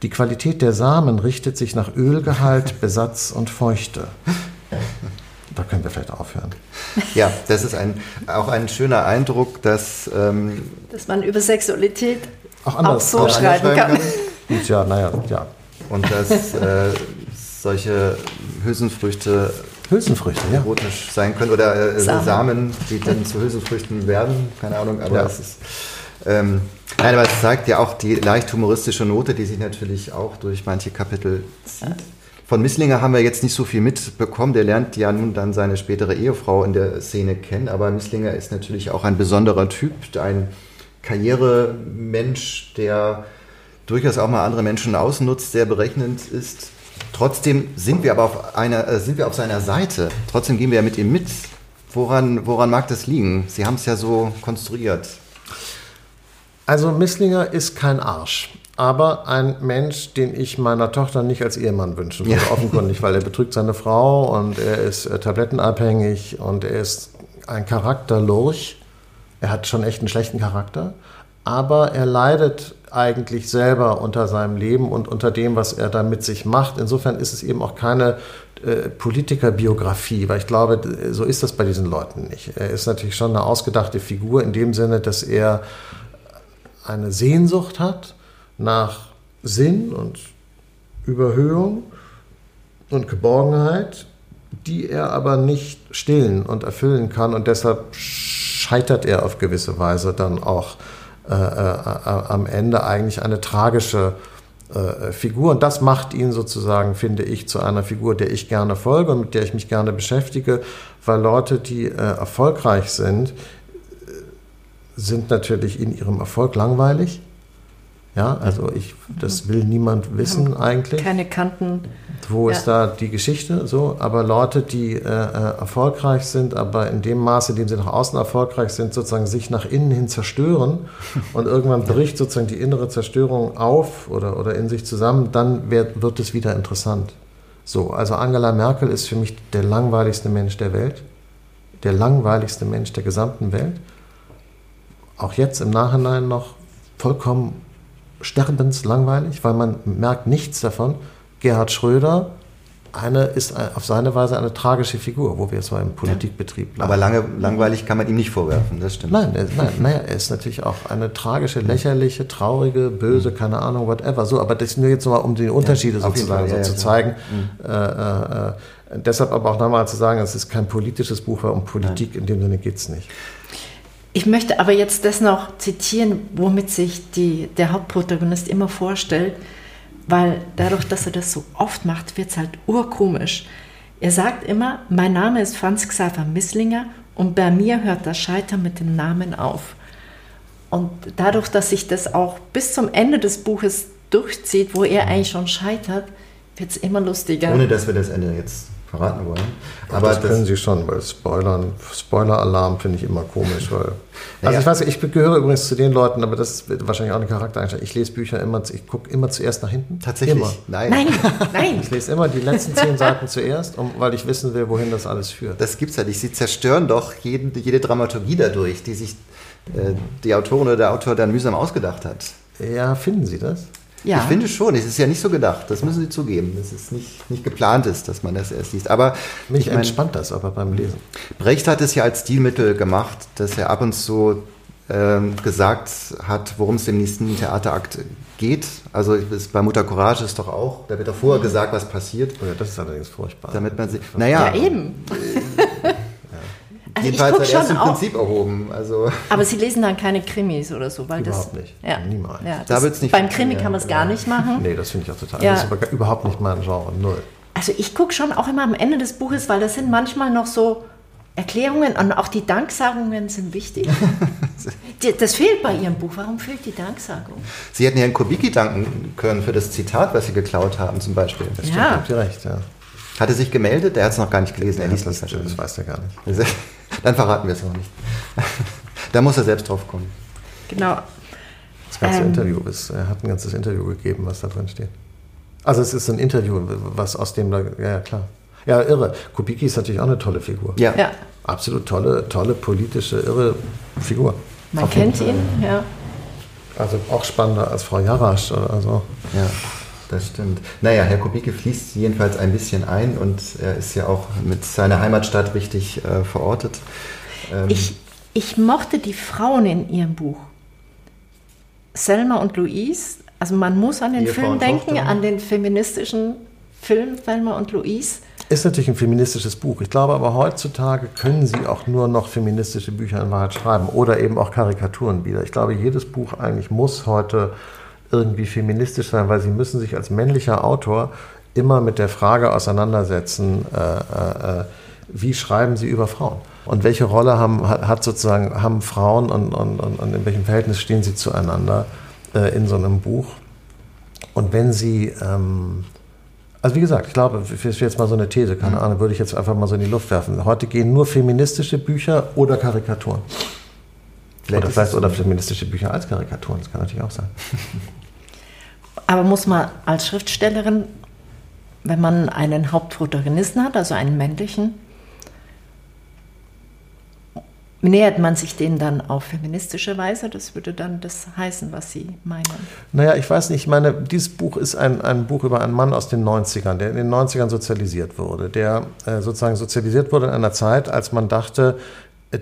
die Qualität der Samen richtet sich nach Ölgehalt, <laughs> Besatz und Feuchte. Da können wir vielleicht aufhören. Ja, das ist ein, auch ein schöner Eindruck, dass, ähm, dass man über Sexualität auch, auch so schreiben kann. kann. Ja, naja, ja. Und dass äh, solche Hülsenfrüchte Hülsenfrüchte, ja. erotisch sein können oder äh, Samen. Samen. die dann zu Hülsenfrüchten werden, keine Ahnung, aber ja. es ist. Ähm, nein, aber es zeigt ja auch die leicht humoristische Note, die sich natürlich auch durch manche Kapitel zieht. Von Misslinger haben wir jetzt nicht so viel mitbekommen. Der lernt ja nun dann seine spätere Ehefrau in der Szene kennen. Aber Misslinger ist natürlich auch ein besonderer Typ, ein Karrieremensch, der durchaus auch mal andere Menschen ausnutzt, sehr berechnend ist. Trotzdem sind wir aber auf, einer, äh, sind wir auf seiner Seite. Trotzdem gehen wir ja mit ihm mit. Woran, woran mag das liegen? Sie haben es ja so konstruiert. Also Misslinger ist kein Arsch aber ein Mensch, den ich meiner Tochter nicht als Ehemann wünschen würde, ja. offenkundig, weil er betrügt seine Frau und er ist äh, tablettenabhängig und er ist ein Charakterlurch. Er hat schon echt einen schlechten Charakter, aber er leidet eigentlich selber unter seinem Leben und unter dem, was er da mit sich macht. Insofern ist es eben auch keine äh, Politikerbiografie, weil ich glaube, so ist das bei diesen Leuten nicht. Er ist natürlich schon eine ausgedachte Figur in dem Sinne, dass er eine Sehnsucht hat nach Sinn und Überhöhung und Geborgenheit, die er aber nicht stillen und erfüllen kann. Und deshalb scheitert er auf gewisse Weise dann auch äh, äh, am Ende eigentlich eine tragische äh, Figur. Und das macht ihn sozusagen, finde ich, zu einer Figur, der ich gerne folge und mit der ich mich gerne beschäftige, weil Leute, die äh, erfolgreich sind, sind natürlich in ihrem Erfolg langweilig ja, also ich, das will niemand wissen eigentlich. Keine Kanten. Wo ja. ist da die Geschichte? So, aber Leute, die äh, äh, erfolgreich sind, aber in dem Maße, in dem sie nach außen erfolgreich sind, sozusagen sich nach innen hin zerstören <laughs> und irgendwann bricht sozusagen die innere Zerstörung auf oder, oder in sich zusammen, dann wird, wird es wieder interessant. So, also Angela Merkel ist für mich der langweiligste Mensch der Welt, der langweiligste Mensch der gesamten Welt. Auch jetzt im Nachhinein noch vollkommen sterbenslangweilig, weil man merkt nichts davon. Gerhard Schröder, eine ist auf seine Weise eine tragische Figur, wo wir mal im Politikbetrieb bleiben. Aber lange, langweilig kann man ihm nicht vorwerfen, das stimmt. Nein, nein, naja, er ist natürlich auch eine tragische, lächerliche, traurige, böse, keine Ahnung, whatever. So, aber das nur jetzt mal, um die Unterschiede ja, sozusagen Fall, so zu zeigen. Mhm. Äh, äh, äh, deshalb aber auch nochmal zu sagen, es ist kein politisches Buch, weil um Politik nein. in dem Sinne geht es nicht. Ich möchte aber jetzt das noch zitieren, womit sich die, der Hauptprotagonist immer vorstellt weil dadurch, dass er das so oft macht, wird es halt urkomisch. Er sagt immer, mein Name ist Franz Xaver Misslinger und bei mir hört das Scheitern mit dem Namen auf. Und dadurch, dass sich das auch bis zum Ende des Buches durchzieht, wo er eigentlich schon scheitert, wird es immer lustiger. Ohne dass wir das Ende jetzt verraten wollen. Aber das, das können Sie schon, weil Spoilern, Spoiler-Alarm finde ich immer komisch, weil. Also ja. ich weiß, ich gehöre übrigens zu den Leuten, aber das ist wahrscheinlich auch eine Charaktereinstellung. Ich lese Bücher immer, ich gucke immer zuerst nach hinten. Tatsächlich? Immer. Nein. Nein, nein. Ich lese immer die letzten zehn Seiten zuerst, um, weil ich wissen will, wohin das alles führt. Das gibt's ja nicht. Sie zerstören doch jeden, jede Dramaturgie dadurch, die sich äh, die Autorin oder der Autor dann mühsam ausgedacht hat. Ja, finden Sie das? Ja. Ich finde schon, es ist ja nicht so gedacht, das müssen Sie zugeben, dass es nicht, nicht geplant ist, dass man das erst liest. Aber mich ich mein, entspannt das aber beim Lesen. Brecht hat es ja als Stilmittel gemacht, dass er ab und zu ähm, gesagt hat, worum es im nächsten Theaterakt geht. Also ist, bei Mutter Courage ist doch auch, da wird doch vorher gesagt, was passiert. Oh ja, das ist allerdings furchtbar. Damit man sie, naja, ja, eben. <laughs> Jedenfalls er es im Prinzip erhoben. Also aber Sie lesen dann keine Krimis oder so? Weil überhaupt das, nicht. Ja. Niemals. Ja, da wird's nicht beim Krimi kann man es gar nicht machen. Nee, das finde ich auch total. Ja. Das ist aber überhaupt nicht mein Genre. Null. Also ich gucke schon auch immer am Ende des Buches, weil das sind manchmal noch so Erklärungen und auch die Danksagungen sind wichtig. <laughs> das fehlt bei Ihrem Buch. Warum fehlt die Danksagung? Sie hätten Herrn Kubicki danken können für das Zitat, was Sie geklaut haben zum Beispiel. Das stimmt, ja. habt ihr recht, ja. Hat er sich gemeldet? Der hat es noch gar nicht gelesen. Er liest das, das, das weiß er gar nicht. Dann verraten wir es noch nicht. <laughs> da muss er selbst drauf kommen. Genau. Das ganze ähm, Interview ist, er hat ein ganzes Interview gegeben, was da drin steht. Also es ist ein Interview, was aus dem da, ja, ja klar. Ja, irre. Kubicki ist natürlich auch eine tolle Figur. Ja. ja. Absolut tolle, tolle politische, irre Figur. Man Auf kennt ihn, ja. Also auch spannender als Frau Jarasch oder so. Ja. Das stimmt. Naja, Herr Kubicki fließt jedenfalls ein bisschen ein und er ist ja auch mit seiner Heimatstadt richtig äh, verortet. Ähm ich, ich mochte die Frauen in ihrem Buch. Selma und Louise, also man muss an den Film denken, an den feministischen Film Selma und Louise. Ist natürlich ein feministisches Buch. Ich glaube aber heutzutage können Sie auch nur noch feministische Bücher in Wahrheit schreiben oder eben auch Karikaturen wieder. Ich glaube, jedes Buch eigentlich muss heute irgendwie feministisch sein, weil sie müssen sich als männlicher Autor immer mit der Frage auseinandersetzen, äh, äh, äh, wie schreiben sie über Frauen? Und welche Rolle haben, hat sozusagen, haben Frauen und, und, und in welchem Verhältnis stehen sie zueinander äh, in so einem Buch? Und wenn sie, ähm, also wie gesagt, ich glaube, das wäre jetzt mal so eine These, keine mhm. Ahnung, würde ich jetzt einfach mal so in die Luft werfen. Heute gehen nur feministische Bücher oder Karikaturen. Vielleicht oder, vielleicht, oder feministische Bücher als Karikaturen, das kann natürlich auch sein. <laughs> Aber muss man als Schriftstellerin, wenn man einen Hauptprotagonisten hat, also einen männlichen, nähert man sich dem dann auf feministische Weise? Das würde dann das heißen, was Sie meinen. Naja, ich weiß nicht, ich meine, dieses Buch ist ein, ein Buch über einen Mann aus den 90ern, der in den 90ern sozialisiert wurde, der äh, sozusagen sozialisiert wurde in einer Zeit, als man dachte, äh,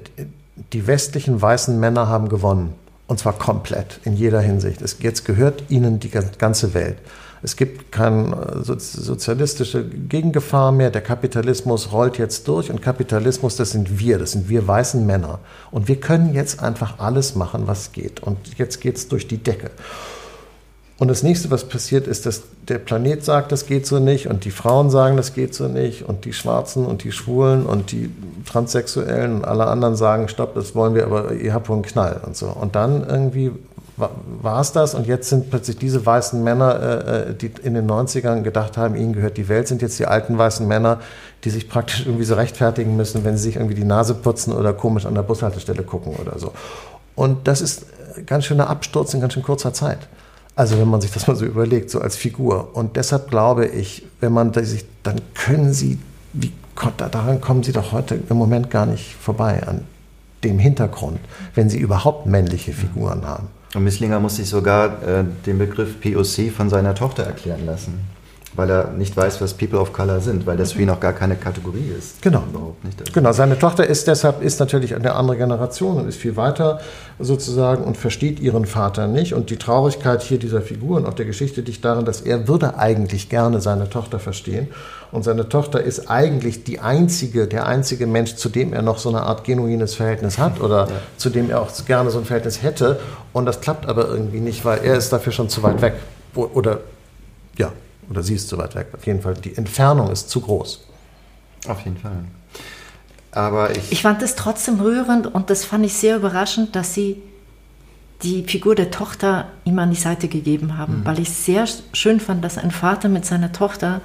die westlichen weißen Männer haben gewonnen. Und zwar komplett, in jeder Hinsicht. Es, jetzt gehört ihnen die ganze Welt. Es gibt keine sozialistische Gegengefahr mehr. Der Kapitalismus rollt jetzt durch und Kapitalismus, das sind wir, das sind wir weißen Männer. Und wir können jetzt einfach alles machen, was geht. Und jetzt geht es durch die Decke. Und das nächste, was passiert, ist, dass der Planet sagt, das geht so nicht, und die Frauen sagen, das geht so nicht, und die Schwarzen und die Schwulen und die Transsexuellen und alle anderen sagen, stopp, das wollen wir, aber ihr habt wohl einen Knall und so. Und dann irgendwie war es das, und jetzt sind plötzlich diese weißen Männer, äh, äh die in den 90ern gedacht haben, ihnen gehört die Welt, sind jetzt die alten weißen Männer, die sich praktisch irgendwie so rechtfertigen müssen, wenn sie sich irgendwie die Nase putzen oder komisch an der Bushaltestelle gucken oder so. Und das ist ganz schöner Absturz in ganz schön kurzer Zeit. Also wenn man sich das mal so überlegt, so als Figur. Und deshalb glaube ich, wenn man sich, dann können Sie, wie daran kommen Sie doch heute im Moment gar nicht vorbei an dem Hintergrund, wenn Sie überhaupt männliche Figuren haben. Und Misslinger muss sich sogar äh, den Begriff POC von seiner Tochter erklären lassen. Weil er nicht weiß, was People of Color sind, weil das für ihn auch gar keine Kategorie ist. Genau. Überhaupt nicht. Also Genau, seine Tochter ist deshalb ist natürlich eine andere Generation und ist viel weiter sozusagen und versteht ihren Vater nicht. Und die Traurigkeit hier dieser Figur und auch der Geschichte liegt darin, dass er würde eigentlich gerne seine Tochter verstehen. Und seine Tochter ist eigentlich die einzige, der einzige Mensch, zu dem er noch so eine Art genuines Verhältnis hat oder zu dem er auch gerne so ein Verhältnis hätte. Und das klappt aber irgendwie nicht, weil er ist dafür schon zu weit weg. Oder ja, oder sie ist zu weit weg. Auf jeden Fall, die Entfernung ist zu groß. Auf jeden Fall. Aber ich, Ich fand es trotzdem rührend und das fand ich sehr überraschend, dass sie die Figur der Tochter ihm an die Seite gegeben haben, weil ich sehr schön fand, dass ein Vater mit seiner Tochter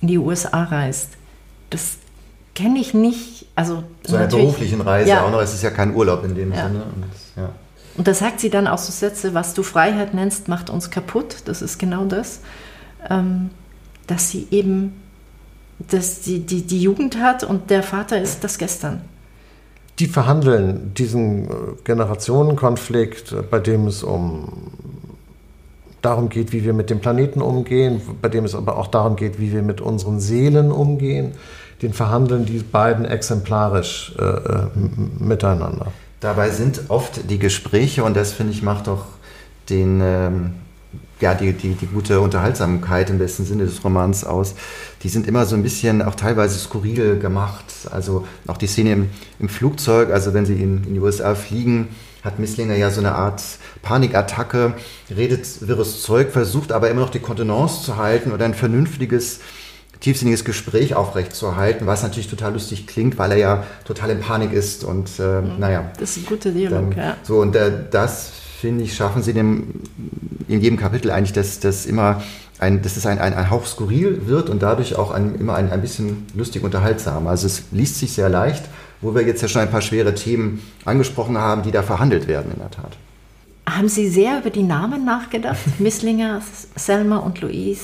in die USA reist. Das kenne ich nicht. Also so einer natürlich- beruflichen Reise Ja. auch noch, es ist ja kein Urlaub in dem Ja. Sinne. Und, ja. Und da sagt sie dann auch so Sätze, was du Freiheit nennst, macht uns kaputt. Das ist genau das. Ähm, dass sie eben dass die, die, die Jugend hat und der Vater ist das Gestern. Die verhandeln diesen äh, Generationenkonflikt, äh, bei dem es um darum geht, wie wir mit dem Planeten umgehen, bei dem es aber auch darum geht, wie wir mit unseren Seelen umgehen. Den verhandeln die beiden exemplarisch äh, äh, miteinander. Dabei sind oft die Gespräche, und das finde ich macht doch den, ähm, ja, die, die, die gute Unterhaltsamkeit im besten Sinne des Romans aus, die sind immer so ein bisschen auch teilweise skurril gemacht. Also auch die Szene im, im Flugzeug, also wenn sie in, in die USA fliegen, hat Misslinger ja so eine Art Panikattacke, redet wirres Zeug, versucht aber immer noch die Kontenance zu halten oder ein vernünftiges tiefsinniges Gespräch aufrechtzuerhalten, was natürlich total lustig klingt, weil er ja total in Panik ist und äh, naja. Das ist ein guter Dialog, ja. So, und äh, das, finde ich, schaffen sie dem, in jedem Kapitel eigentlich, dass das immer ein, dass es ein, ein, ein Hauch skurril wird und dadurch auch ein, immer ein, ein bisschen lustig unterhaltsam. Also es liest sich sehr leicht, wo wir jetzt ja schon ein paar schwere Themen angesprochen haben, die da verhandelt werden in der Tat. Haben Sie sehr über die Namen nachgedacht? <laughs> Misslinger, Selma und Louise?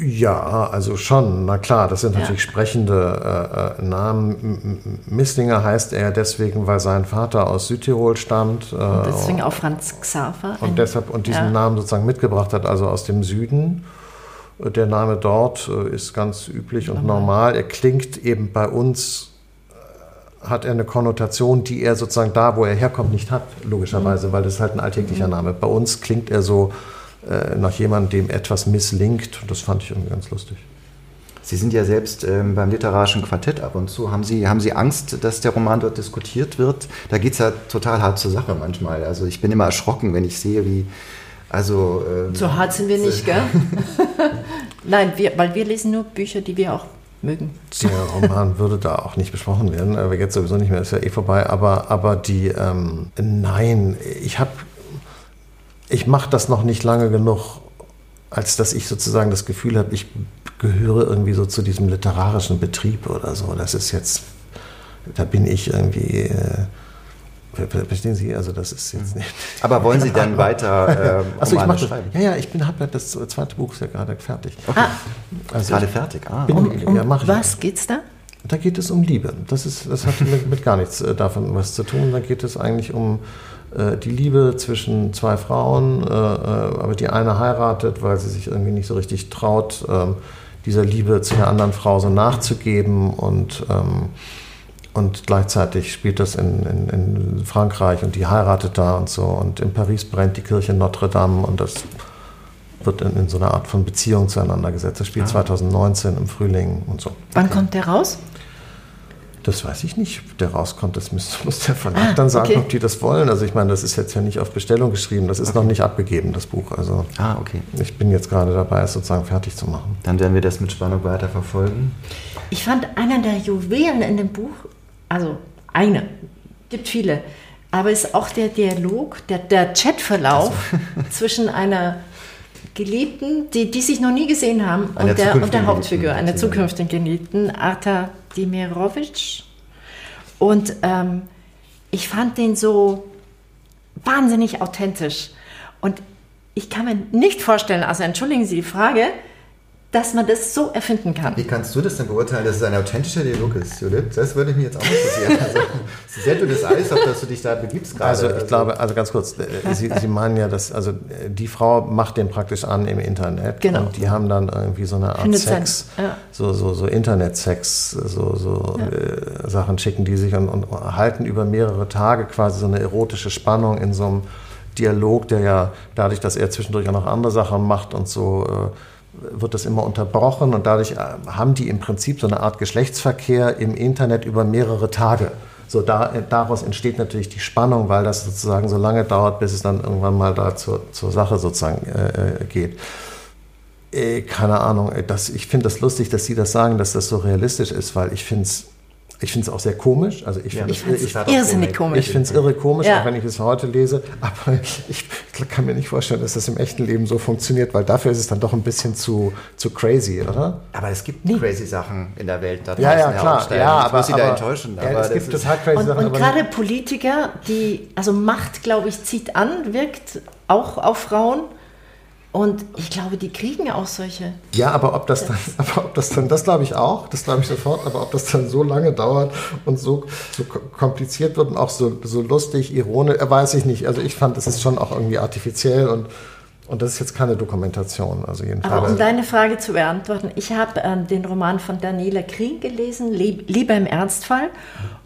Ja, also schon, na klar, das sind Ja. natürlich sprechende äh, äh, Namen. Misslinger heißt er deswegen, weil sein Vater aus Südtirol stammt. Äh, Und deswegen auch Franz Xaver. und deshalb und diesen ja. Namen sozusagen mitgebracht hat, also aus dem Süden. Der Name dort äh, ist ganz üblich und normal. Er klingt eben bei uns, äh, hat er eine Konnotation, die er sozusagen da, wo er herkommt, nicht hat, logischerweise, weil das ist halt ein alltäglicher Name. Bei uns klingt er so äh, nach jemandem, dem etwas misslingt. Und das fand ich irgendwie ganz lustig. Sie sind ja selbst ähm, beim literarischen Quartett ab und zu. Haben Sie, haben Sie Angst, dass der Roman dort diskutiert wird? Da geht es ja total hart zur Sache manchmal. Also ich bin immer erschrocken, wenn ich sehe, wie. Also, ähm, So hart sind wir nicht, gell? <laughs> Nein, wir, weil wir lesen nur Bücher, die wir auch mögen. Der Roman würde da auch nicht besprochen werden, aber jetzt sowieso nicht mehr, ist ja eh vorbei. Aber, aber die, ähm, nein, ich habe, ich mache das noch nicht lange genug, als dass ich sozusagen das Gefühl habe, ich gehöre irgendwie so zu diesem literarischen Betrieb oder so. Das ist jetzt, da bin ich irgendwie, äh, ver- ver- verstehen Sie? Also das ist jetzt nicht. aber wollen Sie dann <laughs> weiter ähm, Achso, ich mache das. schreiben? Ja, ja, ich bin, habe das zweite Buch ist ja gerade fertig. Ah, Also Gerade fertig. Ah, bin, okay. um ja, mach ich. was geht's da? Da geht es um Liebe. Das, ist, das hat mit, mit gar nichts äh, davon was zu tun. Da geht es eigentlich um äh, die Liebe zwischen zwei Frauen, äh, äh, aber die eine heiratet, weil sie sich irgendwie nicht so richtig traut, ähm, dieser Liebe zu der anderen Frau so nachzugeben und ähm, und gleichzeitig spielt das in, in, in Frankreich und die heiratet da und so. Und in Paris brennt die Kirche Notre Dame und das wird in, in so einer Art von Beziehung zueinander gesetzt. Das spielt 2019 im Frühling und so. Wann kommt der raus? Das weiß ich nicht, ob der rauskommt. Das muss, muss <laughs> der Verlag Ah, dann sagen, okay. ob die das wollen. Also ich meine, das ist jetzt ja nicht auf Bestellung geschrieben. Das ist noch nicht abgegeben, das Buch. Also ah, okay. ich bin jetzt gerade dabei, es sozusagen fertig zu machen. Dann werden wir das mit Spannung weiter verfolgen. Ich fand einer der Juwelen in dem Buch, also eine, gibt viele, aber ist auch der Dialog, der, der Chatverlauf <laughs> zwischen einer Geliebten, die, die sich noch nie gesehen haben, Einer und der, und der Hauptfigur, einer zukünftigen Geliebten, Arta Dimirovic. Und ähm, ich fand den so wahnsinnig authentisch. Und ich kann mir nicht vorstellen, also entschuldigen Sie die Frage, dass man das so erfinden kann. Wie kannst du das denn beurteilen, dass es ein authentischer Dialog ist, Judith? Das würde mich jetzt auch interessieren. Also, es ist sehr dünnes Eis, auf das du dich da begibst gerade. Also ich glaube, also ganz kurz, äh, Sie, Sie meinen ja, dass also äh, die Frau macht den praktisch an im Internet Genau. und die haben dann irgendwie so eine Art Findet Sex, ja. so, so, so Internet-Sex, so, so äh, Sachen schicken die sich und, und halten über mehrere Tage quasi so eine erotische Spannung in so einem Dialog, der ja dadurch, dass er zwischendurch auch noch andere Sachen macht und so, äh, wird das immer unterbrochen und dadurch äh, haben die im Prinzip so eine Art Geschlechtsverkehr im Internet über mehrere Tage. So da, äh, daraus entsteht natürlich die Spannung, weil das sozusagen so lange dauert, bis es dann irgendwann mal da zur, zur Sache sozusagen äh, äh, geht. Äh, keine Ahnung, das, ich finde das lustig, dass Sie das sagen, dass das so realistisch ist, weil ich finde es ich find's auch sehr komisch. Also ich Ja, finde Ich es finde ich- es irrsinnig komisch. ich finde es irre komisch, Ja. auch wenn ich es heute lese. Aber ich kann mir nicht vorstellen, dass das im echten Leben so funktioniert, weil dafür ist es dann doch ein bisschen zu, zu crazy, oder? aber es gibt crazy Sachen in der Welt da Ja, ja, klar. Ja, ich aber, muss Sie da aber enttäuschen. Ja, aber es gibt total crazy Und, Sachen. und gerade Politiker, die, also Macht, glaube ich, zieht an, wirkt auch auf Frauen. Und ich glaube, die kriegen auch solche. Ja, aber ob das dann, aber ob das dann, das glaube ich auch, das glaube ich sofort, aber ob das dann so lange dauert und so, so ko- kompliziert wird und auch so, so lustig, ironisch, äh, weiß ich nicht. Also ich fand, das ist schon auch irgendwie artifiziell und, und das ist jetzt keine Dokumentation, also jedenfalls. Aber um deine Frage zu beantworten, ich habe ähm, den Roman von Daniela Krieg gelesen, Lieb- Liebe im Ernstfall.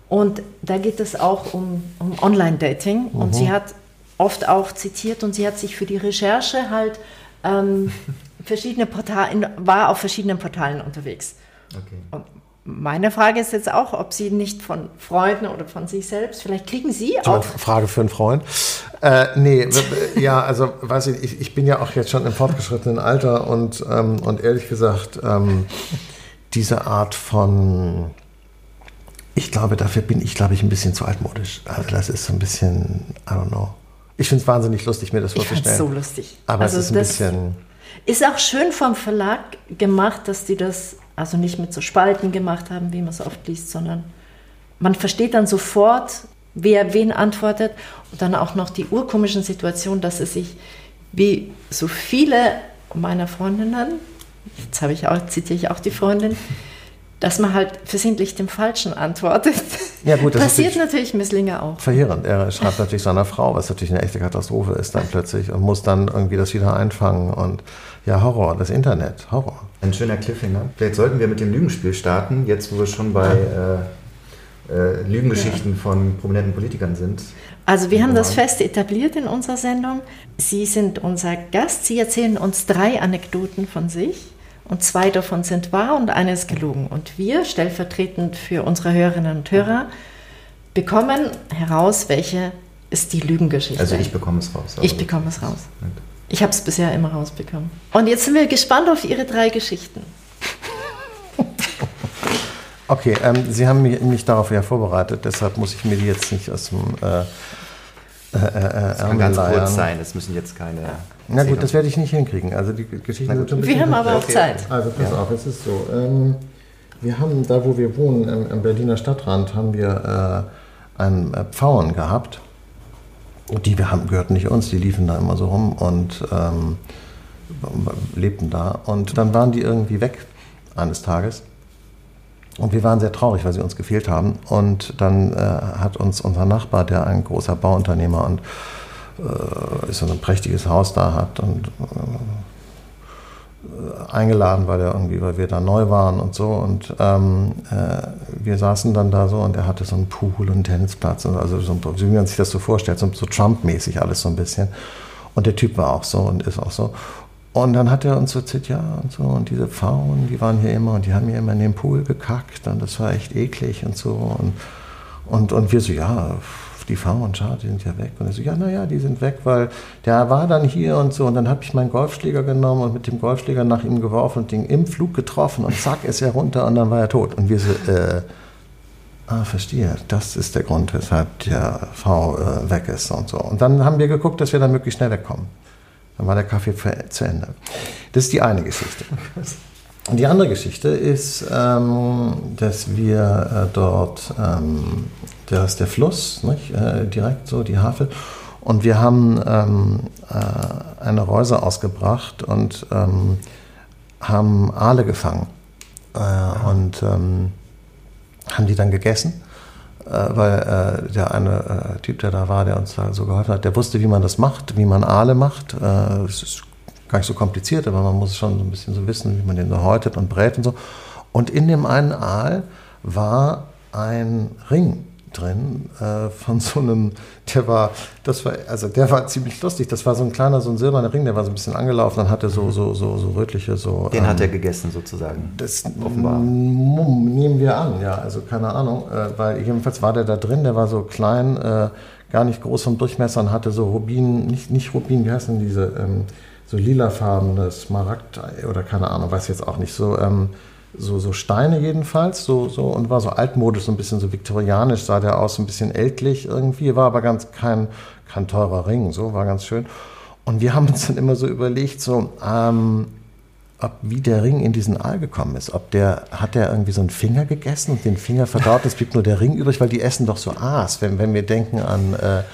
Und da geht es auch um, um Online-Dating. Und sie hat oft auch zitiert und sie hat sich für die Recherche halt ähm, verschiedene Portalen, war auf verschiedenen Portalen unterwegs. Okay. Und meine Frage ist jetzt auch, ob Sie nicht von Freunden oder von sich selbst, vielleicht kriegen Sie auch. Frage für einen Freund. Äh, nee, ja, also weiß ich, ich, ich bin ja auch jetzt schon im fortgeschrittenen Alter und, ähm, und ehrlich gesagt, ähm, diese Art von, ich glaube, dafür bin ich, glaube ich, ein bisschen zu altmodisch. Also das ist so ein bisschen, I don't know. Ich finde es wahnsinnig lustig, mir das Ich vorzustellen. es so lustig. Aber Also es ist ein bisschen, Ist auch schön vom Verlag gemacht, dass die das also nicht mit so Spalten gemacht haben, wie man es oft liest, sondern man versteht dann sofort, wer wen antwortet und dann auch noch die urkomischen Situationen, dass es sich wie so viele meiner Freundinnen, jetzt habe ich auch, zitiere ich auch die Freundin, dass man halt versehentlich dem Falschen antwortet. Ja, gut, das Passiert natürlich- natürlich Misslinge auch. verheerend. Er schreibt natürlich seiner Frau, was natürlich eine echte Katastrophe ist dann plötzlich und muss dann irgendwie das wieder einfangen und ja, Horror, das Internet, Horror. Ein schöner Cliffhanger. Vielleicht sollten wir mit dem Lügenspiel starten, jetzt wo wir schon bei äh, äh, Lügengeschichten von prominenten Politikern sind. Also wir haben das fest etabliert in unserer Sendung. Sie sind unser Gast. Sie erzählen uns drei Anekdoten von sich und zwei davon sind wahr und eine ist gelogen. Und wir, stellvertretend für unsere Hörerinnen und Hörer, bekommen heraus, welche ist die Lügengeschichte. Also ich bekomme es raus. Ich aber- bekomme es raus. Ich habe es bisher immer rausbekommen. Und jetzt sind wir gespannt auf Ihre drei Geschichten. <laughs> Okay, ähm, Sie haben mich, mich darauf ja vorbereitet, deshalb muss ich mir die jetzt nicht aus dem äh, äh, äh, Es kann Ärmel ganz leiern. kurz sein, es müssen jetzt keine. Na gut, das werde ich nicht hinkriegen. Also die sind gut. schon ein Wir haben aber auch. Zeit. Also pass auf, es ist so. Ähm, wir haben da, wo wir wohnen, im, am Berliner Stadtrand, haben wir äh, einen äh, Pfauen gehabt. Und die wir haben, gehörten nicht uns, die liefen da immer so rum und ähm, lebten da. Und dann waren die irgendwie weg eines Tages. Und wir waren sehr traurig, weil sie uns gefehlt haben. Und dann äh, hat uns unser Nachbar, der ein großer Bauunternehmer und äh, so ein prächtiges Haus da hat und äh, eingeladen, weil er irgendwie, weil wir da neu waren und so. Und ähm, äh, wir saßen dann da so und er hatte so einen Pool und einen Tennisplatz, und also so, wie man sich das so vorstellt, so, so Trump-mäßig alles so ein bisschen. Und der Typ war auch so und ist auch so. Und dann hat er uns so erzählt, ja und so, und diese Pfauen, die waren hier immer und die haben hier immer in den Pool gekackt und das war echt eklig und so. Und, und, und wir so, ja, die schade, die sind ja weg. Und er so, ja, naja, die sind weg, weil der war dann hier und so. Und dann habe ich meinen Golfschläger genommen und mit dem Golfschläger nach ihm geworfen und den im Flug getroffen und zack, ist er runter und dann war er tot. Und wir so, äh, Ah, verstehe. Das ist der Grund, weshalb der V äh, weg ist und so. Und dann haben wir geguckt, dass wir da möglichst schnell wegkommen. Dann war der Kaffee zu Ende. Das ist die eine Geschichte. <laughs> Die andere Geschichte ist, ähm, dass wir äh, dort, ähm, da ist der Fluss, nicht? Äh, direkt so die Havel. Und wir haben ähm, äh, eine Reuse ausgebracht und ähm, haben Aale gefangen äh, und ähm, haben die dann gegessen. Äh, weil äh, der eine Typ, der da war, der uns da so geholfen hat, der wusste, wie man das macht, wie man Aale macht. Es ist gar nicht so kompliziert, aber man muss schon so ein bisschen so wissen, wie man den so häutet und brät und so. Und in dem einen Aal war ein Ring drin äh, von so einem, der war, das war, also der war ziemlich lustig. Das war so ein kleiner, so ein silberner Ring, der war so ein bisschen angelaufen, dann hatte so, so, so, so rötliche, so. Den ähm, hat er gegessen sozusagen. Das offenbar. Nehmen wir an, ja, also keine Ahnung, äh, weil jedenfalls war der da drin, der war so klein, äh, gar nicht groß vom Durchmesser und hatte so Rubin, nicht, nicht Rubin, wie heißen diese, ähm, so lilafarbene Smaragd oder keine Ahnung, weiß jetzt auch nicht, so, ähm, so, so Steine jedenfalls, so, so, und war so altmodisch, so ein bisschen so viktorianisch, sah der aus, ein bisschen ältlich irgendwie, war aber ganz kein, kein teurer Ring, so, war ganz schön. Und wir haben uns dann immer so überlegt, so, ähm, ob wie der Ring in diesen Aal gekommen ist. Ob der, hat der irgendwie so einen Finger gegessen und den Finger verdaut, es blieb nur der Ring übrig, weil die essen doch so Aas. Wenn, wenn wir denken an, äh, ja.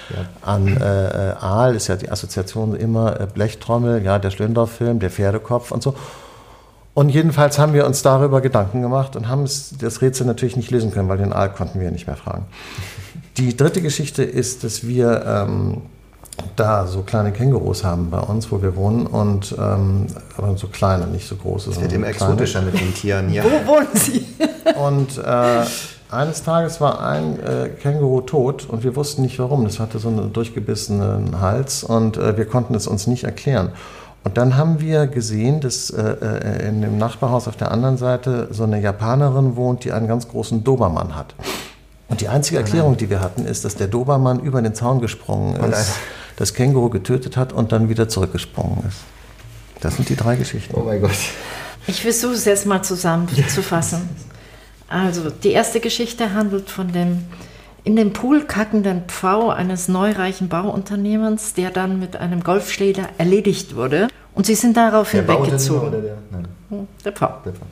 an äh, äh Aal, ist ja die Assoziation immer äh, Blechtrommel, ja, der Schlöndorff-Film, der Pferdekopf und so. Und jedenfalls haben wir uns darüber Gedanken gemacht und haben das Rätsel natürlich nicht lösen können, weil den Aal konnten wir nicht mehr fragen. Die dritte Geschichte ist, dass wir ähm, da so kleine Kängurus haben bei uns, wo wir wohnen, und ähm, aber so kleine, nicht so große. Es wird immer exotischer mit den Tieren hier. <laughs> Wo wohnen Sie? und äh, eines Tages war ein äh, Känguru tot und wir wussten nicht warum. Das hatte so einen durchgebissenen Hals und äh, wir konnten es uns nicht erklären. Und dann haben wir gesehen, dass äh, äh, in dem Nachbarhaus auf der anderen Seite so eine Japanerin wohnt, die einen ganz großen Dobermann hat. Und die einzige Erklärung, die wir hatten, ist, dass der Dobermann über den Zaun gesprungen ist, das Känguru getötet hat und dann wieder zurückgesprungen ist. Das sind die drei Geschichten. Oh mein Gott. Ich versuche es jetzt mal zusammenzufassen. Also, die erste Geschichte handelt von dem in den Pool kackenden Pfau eines neureichen Bauunternehmens, der dann mit einem Golfschläger erledigt wurde. Und sie sind daraufhin der weggezogen. Oder der? Nein. Hm, der, Pfau. der Pfau.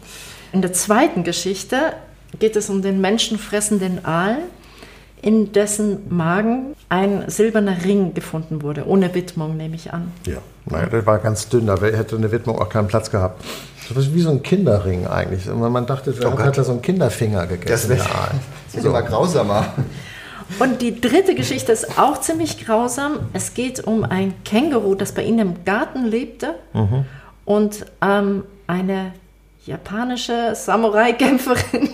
In der zweiten Geschichte geht es um den menschenfressenden Aal, in dessen Magen ein silberner Ring gefunden wurde, ohne Widmung, nehme ich an. Ja, naja, der war ganz dünn, da hätte eine Widmung auch keinen Platz gehabt. Das ist wie so ein Kinderring eigentlich. Man dachte, oh hat er so einen Kinderfinger gegessen. Das wird so. immer grausamer. Und die dritte Geschichte ist auch ziemlich grausam. Es geht um ein Känguru, das bei ihnen im Garten lebte mhm. und ähm, eine japanische Samurai-Kämpferin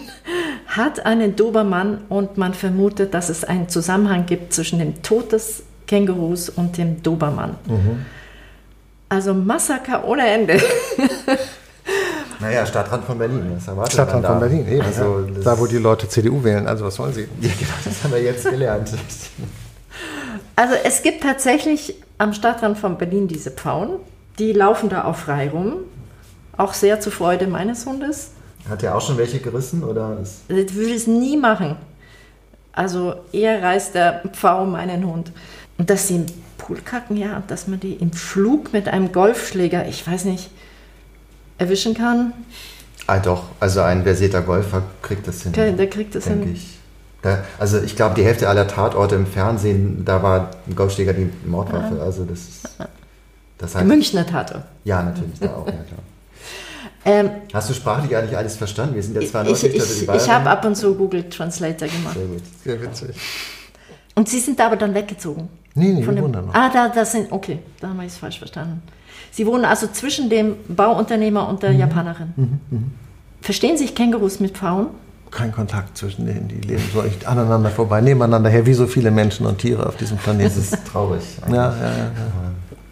hat einen Dobermann und man vermutet, dass es einen Zusammenhang gibt zwischen dem Tod des Kängurus und dem Dobermann. Mhm. Also Massaker ohne Ende. <laughs> Naja, Stadtrand von Berlin. Das erwartet Stadtrand von Berlin, eben. Also, ja. Da, wo die Leute CDU wählen. Also, was wollen sie? <laughs> Ja, genau, das haben wir jetzt gelernt. Also, es gibt tatsächlich am Stadtrand von Berlin diese Pfauen. Die laufen da auch frei rum. Auch sehr zur Freude meines Hundes. Hat er auch schon welche gerissen? Oder das würde es nie machen. Also, eher reißt der Pfau meinen Hund. Und dass sie im Pool kacken, ja, dass man die im Flug mit einem Golfschläger, ich weiß nicht, erwischen kann. Ah, doch, also ein versierter Golfer kriegt das hin. Okay, der kriegt das hin. Ich. Da, also ich glaube, die Hälfte aller Tatorte im Fernsehen, da war ein Golfschläger die Mordwaffe. Ja. Also das ist. Das heißt, Münchner Tatort. Ja, natürlich, da auch, ja klar. Ähm, Hast du sprachlich eigentlich alles verstanden? Wir sind ja zwar Ich, ich, ich, ich habe ab und zu Google Translator gemacht. Sehr gut, sehr witzig. Und Sie sind da aber dann weggezogen? Nee, nee, von dem, noch. Ah, da, das sind, okay, da habe ich es falsch verstanden. Sie wohnen also zwischen dem Bauunternehmer und der mhm. Japanerin. Mhm. Mhm. Verstehen sich Kängurus mit Pfauen? Kein Kontakt zwischen denen, die leben so echt aneinander vorbei, nebeneinander her, wie so viele Menschen und Tiere auf diesem Planeten. Das ist traurig. Ja, ja, ja,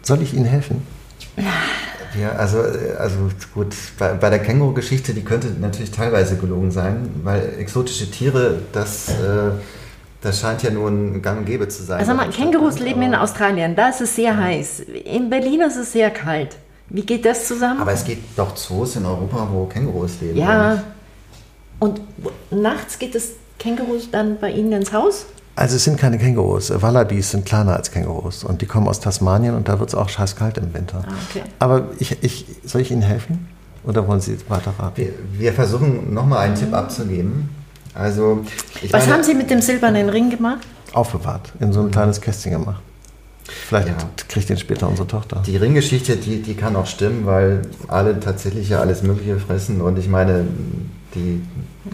Soll ich Ihnen helfen? Ja, also, also gut, bei, bei der Känguru-Geschichte, die könnte natürlich teilweise gelogen sein, weil exotische Tiere, das... Äh, das scheint ja nur ein Gang und Gäbe zu sein. Also mal, Kängurus leben in Australien, da ist es sehr ja. heiß. In Berlin ist es sehr kalt. Wie geht das zusammen? Aber es geht doch Zoos in Europa, wo Kängurus leben. Ja. Und nachts geht es Kängurus dann bei Ihnen ins Haus? Also es sind keine Kängurus. Wallabis sind kleiner als Kängurus und die kommen aus Tasmanien und da wird es auch scheißkalt im Winter. Ah, okay. Aber ich, ich, soll ich Ihnen helfen oder wollen Sie weiter raten? Wir, wir versuchen nochmal einen Tipp abzugeben. Also, Was meine, haben Sie mit dem silbernen Ring gemacht? Aufbewahrt, in so ein kleines Kästchen gemacht. Vielleicht ja. kriegt den später unsere Tochter. Die Ringgeschichte, die, die kann auch stimmen, weil alle tatsächlich ja alles Mögliche fressen. Und ich meine, die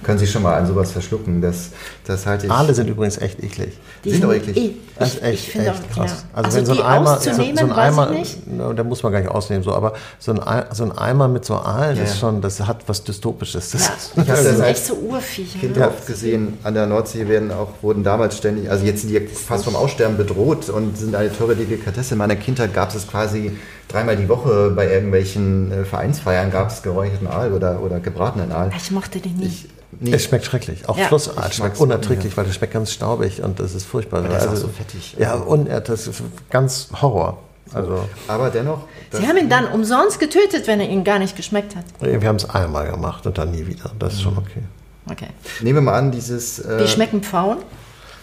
können sich schon mal an sowas verschlucken. Das, das halte ich. Aale sind übrigens echt eklig. Die sind, sind eklig. Ich, das ist echt, echt auch, krass. Ja. Also, also, wenn so ein Eimer, so, so ein Eimer, no, da muss man gar nicht ausnehmen, so, aber so ein, so ein Eimer mit so Aalen ja. ist schon, das hat was Dystopisches. Das, ja, das sind echt so Urviecher. Kind ja. oft gesehen, an der Nordsee werden auch, wurden damals ständig, also jetzt sind die fast vom Aussterben bedroht und sind eine teure Delikatesse. In meiner Kindheit gab es quasi dreimal die Woche bei irgendwelchen äh, Vereinsfeiern gab es geräucherten Aal oder, oder gebratenen Aal. Ich mochte den nie. Ich, Nee. Es schmeckt schrecklich. Auch ja. Flussaal schmeckt unerträglich, weil es schmeckt ganz staubig und das ist furchtbar. Das also, ist auch so fettig. Ja, und das ist ganz Horror. Also, Aber dennoch. Sie haben ihn dann umsonst getötet, wenn er Ihnen gar nicht geschmeckt hat. Wir haben es einmal gemacht und dann nie wieder. Das ist schon okay. Okay. Nehmen wir mal an, dieses. Äh Wie schmecken Pfauen?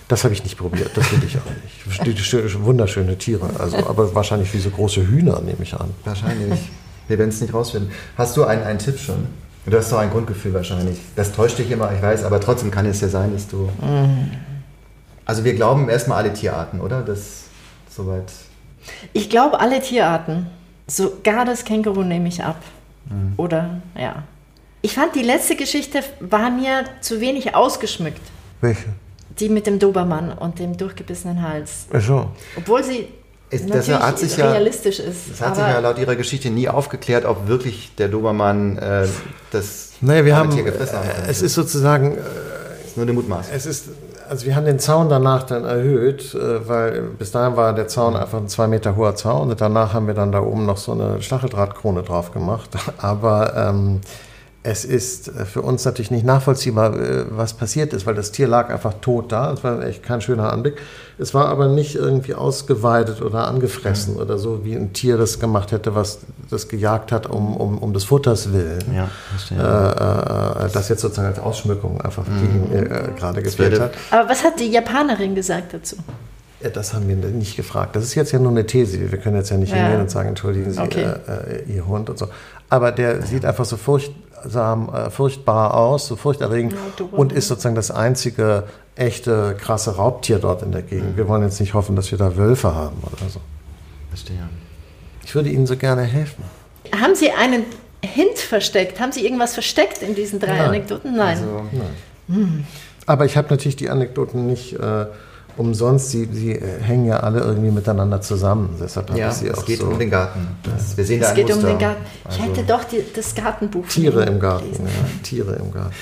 Das habe ich nicht probiert, das will ich auch nicht. Die, wunderschöne Tiere, also, aber wahrscheinlich wie so große Hühner, nehme ich an. Wahrscheinlich. Wir werden es nicht rausfinden. Hast du einen, einen Tipp schon? Du hast doch ein Grundgefühl wahrscheinlich. Das täuscht dich immer, ich weiß, aber trotzdem kann es ja sein, dass du. Mhm. Also wir glauben erstmal alle Tierarten, oder? Das soweit. Ich glaube alle Tierarten. Sogar das Känguru nehme ich ab. Mhm. Oder ja. Ich fand die letzte Geschichte war mir zu wenig ausgeschmückt. Welche? Die mit dem Dobermann und dem durchgebissenen Hals. Ach so. Obwohl sie ist, das hat sich realistisch ja, ist. Das hat sich ja laut ihrer Geschichte nie aufgeklärt, ob wirklich der Dobermann äh, das naja, wir haben, Tier gefressen hat. Es ist sozusagen. Äh, ist nur eine Mutmaßung. Es ist, also wir haben den Zaun danach dann erhöht, äh, weil bis dahin war der Zaun einfach ein zwei Meter hoher Zaun und danach haben wir dann da oben noch so eine Stacheldrahtkrone drauf gemacht. <laughs> Aber ähm, es ist äh, für uns natürlich nicht nachvollziehbar, äh, was passiert ist, weil das Tier lag einfach tot da. Es war echt kein schöner Anblick. Es war aber nicht irgendwie ausgeweidet oder angefressen mhm. oder so, wie ein Tier das gemacht hätte, was das gejagt hat, um, um, um des Futters willen. Ja, äh, äh, das jetzt sozusagen als Ausschmückung einfach mhm. äh, gerade gefehlt hat. Aber was hat die Japanerin gesagt dazu? Ja, das haben wir nicht gefragt. Das ist jetzt ja nur eine These. Wir können jetzt ja nicht ja. hingehen und sagen, entschuldigen Sie, okay. äh, Ihr Hund und so. Aber der ja. sieht einfach so furchtsam, äh, furchtbar aus, so furchterregend ja, und ist sozusagen das einzige echte krasse Raubtier dort in der Gegend. Mhm. Wir wollen jetzt nicht hoffen, dass wir da Wölfe haben oder so. Verstehe. Ich würde Ihnen so gerne helfen. Haben Sie einen Hint versteckt? Haben Sie irgendwas versteckt in diesen drei nein. Anekdoten? Nein. Also, nein. Hm. Aber ich habe natürlich die Anekdoten nicht äh, umsonst. Sie, sie äh, hängen ja alle irgendwie miteinander zusammen. Deshalb ja, ich sie es geht so. um den Garten. Das, wir sehen es da geht Muster. um den Garten. Ich also hätte doch die, das Gartenbuch. Tiere im Garten. Ja, Tiere im Garten.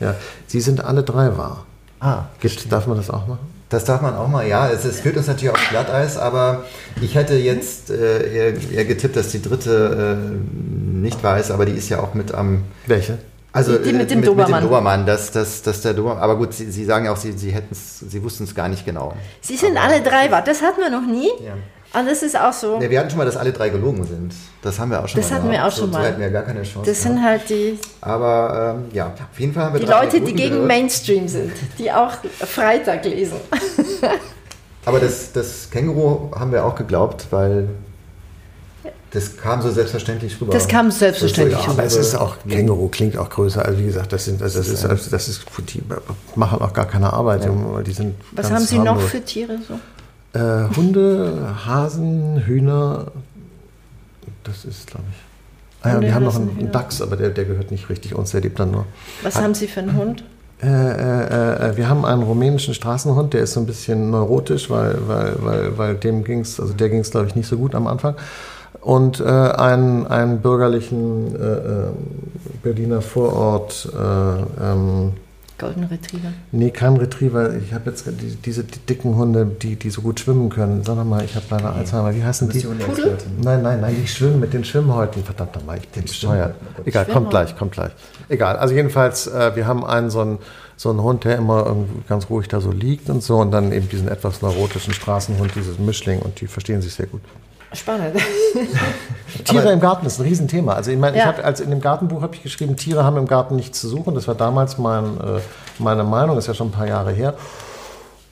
Ja, sie sind alle drei wahr. Ah, Gibt, darf man das auch machen? Das darf man auch mal, ja. Es, es führt uns natürlich auf Glatteis, aber ich hätte jetzt äh, eher, eher, getippt, dass die dritte äh, nicht weiß, aber die ist ja auch mit am. Welche? Also die, die mit, dem mit, Dobermann. Mit dem Dobermann, dass, dass, dass der Dobermann, aber gut, Sie, Sie sagen ja auch, Sie, Sie, Sie wussten es gar nicht genau. Sie sind aber, alle drei wahr, das hatten wir noch nie. Ja. Und das ist auch so. Ja, wir hatten schon mal, dass alle drei gelogen sind. Das haben wir auch schon das mal. Das hatten wir auch schon so, mal. So hätten wir gar keine Chance. Das sind halt die. Aber ähm, ja, auf jeden Fall haben wir Die Leute, die gegen gehört. Mainstream sind, die auch Freitag lesen. Aber das, das Känguru haben wir auch geglaubt, weil das kam so selbstverständlich rüber. Das kam selbstverständlich rüber. Aber es ist auch, Känguru klingt auch größer. Also wie gesagt, das sind, also das ist, also das ist, die machen auch gar keine Arbeit. Ja. Die sind Was haben Sie noch für Tiere so? Äh, Hunde, Hasen, Hühner, das ist, glaube ich. Ah ja, wir haben noch einen, einen Dachs, aber der, der gehört nicht richtig uns, der lebt dann nur. Was Hat, haben Sie für einen Hund? Äh, äh, äh, wir haben einen rumänischen Straßenhund, der ist so ein bisschen neurotisch, weil, weil, weil, weil dem ging es, also der ging es, glaube ich, nicht so gut am Anfang. Und äh, einen, einen bürgerlichen äh, äh, Berliner Vorort, ähm, Golden Retriever? Nee, kein Retriever. Ich habe jetzt die, diese die dicken Hunde, die, die so gut schwimmen können. Sag mal, ich habe leider nee. Alzheimer. Wie heißen die? Pudel? Nein, nein, nein, die schwimmen mit den Schwimmhäuten. Verdammt nochmal, ich bin bescheuert. Egal, kommt gleich, kommt gleich. Egal, also jedenfalls, äh, wir haben einen so einen, so einen Hund, der immer ganz ruhig da so liegt und so. Und dann eben diesen etwas neurotischen Straßenhund, dieses Mischling. Und die verstehen sich sehr gut. Spannend. <laughs> Tiere Aber im Garten ist ein Riesenthema. Also ich meine, ja. ich hab, als in dem Gartenbuch habe ich geschrieben, Tiere haben im Garten nichts zu suchen. Das war damals mein, äh, meine Meinung, das ist ja schon ein paar Jahre her.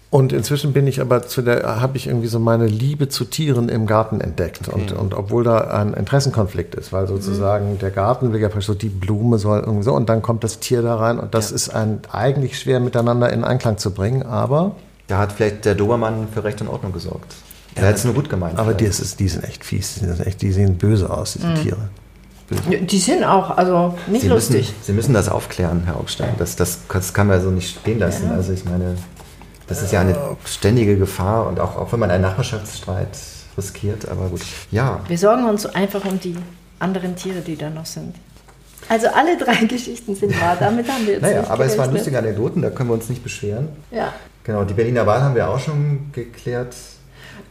Und inzwischen bin ich aber zu der, habe ich irgendwie so meine Liebe zu Tieren im Garten entdeckt. Okay. Und, und obwohl da ein Interessenkonflikt ist, weil sozusagen mhm. der Garten will ja so die Blume soll irgendwie so und dann kommt das Tier da rein und das ja. ist ein, eigentlich schwer miteinander in Einklang zu bringen, aber. Da hat vielleicht der Dobermann für Recht und Ordnung gesorgt. Ja, ja, jetzt nur gut gemeint. Aber die, ist, die sind echt fies, die, sind echt, die sehen böse aus, diese mhm. Tiere. Böse. Die sind auch, also nicht Sie lustig. Müssen, Sie müssen das aufklären, Herr Augstein. Das, das, das kann man so nicht stehen lassen. Ja. Also ich meine, das ist ja eine ständige Gefahr und auch, auch wenn man einen Nachbarschaftsstreit riskiert, aber gut. Ja. Wir sorgen uns einfach um die anderen Tiere, die da noch sind. Also alle drei <laughs> Geschichten sind wahr, damit haben wir jetzt Naja, aber es waren lustige Anekdoten, da können wir uns nicht beschweren. Ja. Genau, die Berliner Wahl haben wir auch schon geklärt.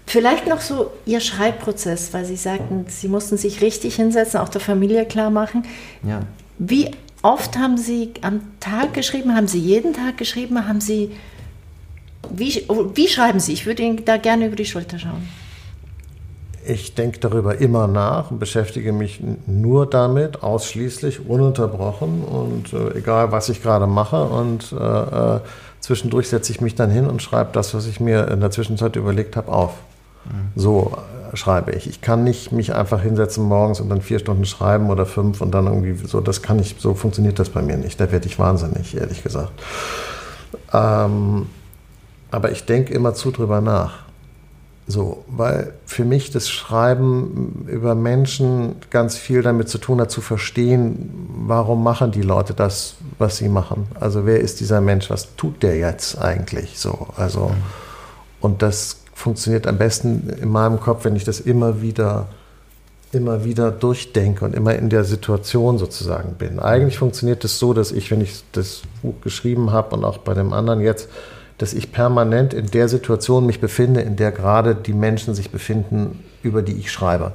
Vielleicht noch so Ihr Schreibprozess, weil Sie sagten, Sie mussten sich richtig hinsetzen, auch der Familie klar machen. Ja. Wie oft haben Sie am Tag geschrieben? Haben Sie jeden Tag geschrieben? Haben Sie. Wie, wie schreiben Sie? Ich würde Ihnen da gerne über die Schulter schauen. Ich denke darüber immer nach und beschäftige mich nur damit, ausschließlich, ununterbrochen und äh, egal, was ich gerade mache. Und äh, äh, zwischendurch setze ich mich dann hin und schreibe das, was ich mir in der Zwischenzeit überlegt habe, auf. Mhm. So äh, schreibe ich. Ich kann nicht mich einfach hinsetzen morgens und dann vier Stunden schreiben oder fünf und dann irgendwie so, das kann ich, so funktioniert das bei mir nicht. Da werde ich wahnsinnig, ehrlich gesagt. Ähm, aber ich denke immer zu drüber nach. So, weil für mich das Schreiben über Menschen ganz viel damit zu tun hat, zu verstehen, warum machen die Leute das, was sie machen. Also wer ist dieser Mensch, was tut der jetzt eigentlich so? Also, und das funktioniert am besten in meinem Kopf, wenn ich das immer wieder, immer wieder durchdenke und immer in der Situation sozusagen bin. Eigentlich funktioniert es das so, dass ich, wenn ich das Buch geschrieben habe und auch bei dem anderen jetzt, dass ich permanent in der Situation mich befinde, in der gerade die Menschen sich befinden, über die ich schreibe.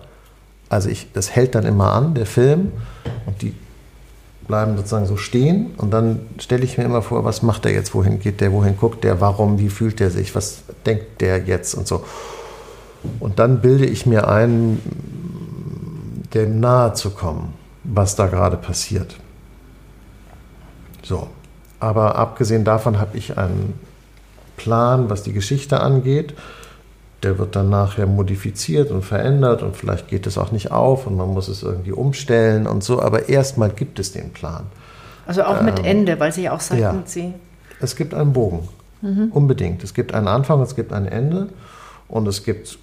Also ich, das hält dann immer an, der Film, und die bleiben sozusagen so stehen und dann stelle ich mir immer vor, was macht der jetzt, wohin geht der, wohin guckt der, warum, wie fühlt der sich, was denkt der jetzt und so. Und dann bilde ich mir ein, dem nahe zu kommen, was da gerade passiert. So. Aber abgesehen davon habe ich einen Plan, was die Geschichte angeht. Der wird dann nachher modifiziert und verändert und vielleicht geht es auch nicht auf und man muss es irgendwie umstellen und so. Aber erstmal gibt es den Plan. Also auch mit ähm, Ende, weil Sie auch sagten, ja, Sie. Es gibt einen Bogen. Mhm. Unbedingt. Es gibt einen Anfang, es gibt ein Ende und es gibt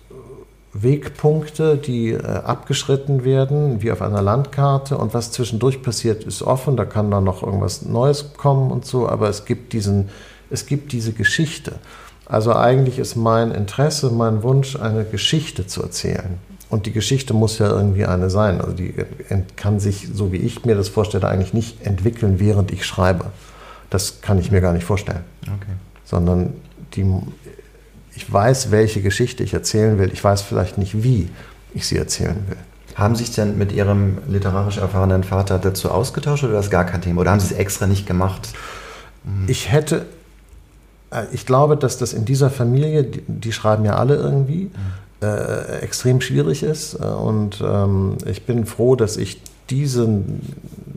Wegpunkte, die äh, abgeschritten werden, wie auf einer Landkarte. Und was zwischendurch passiert, ist offen. Da kann dann noch irgendwas Neues kommen und so. Aber es gibt diesen es gibt diese Geschichte. Also eigentlich ist mein Interesse, mein Wunsch, eine Geschichte zu erzählen. Und die Geschichte muss ja irgendwie eine sein. Also die kann sich, so wie ich mir das vorstelle, eigentlich nicht entwickeln, während ich schreibe. Das kann ich mir gar nicht vorstellen. Okay. Sondern die, ich weiß, welche Geschichte ich erzählen will. Ich weiß vielleicht nicht, wie ich sie erzählen will. Haben Sie sich denn mit Ihrem literarisch erfahrenen Vater dazu ausgetauscht oder war das gar kein Thema? Oder haben Sie es extra nicht gemacht? Ich hätte ich glaube, dass das in dieser Familie, die, die schreiben ja alle irgendwie, mhm. äh, extrem schwierig ist. Äh, und ähm, ich bin froh, dass ich diesen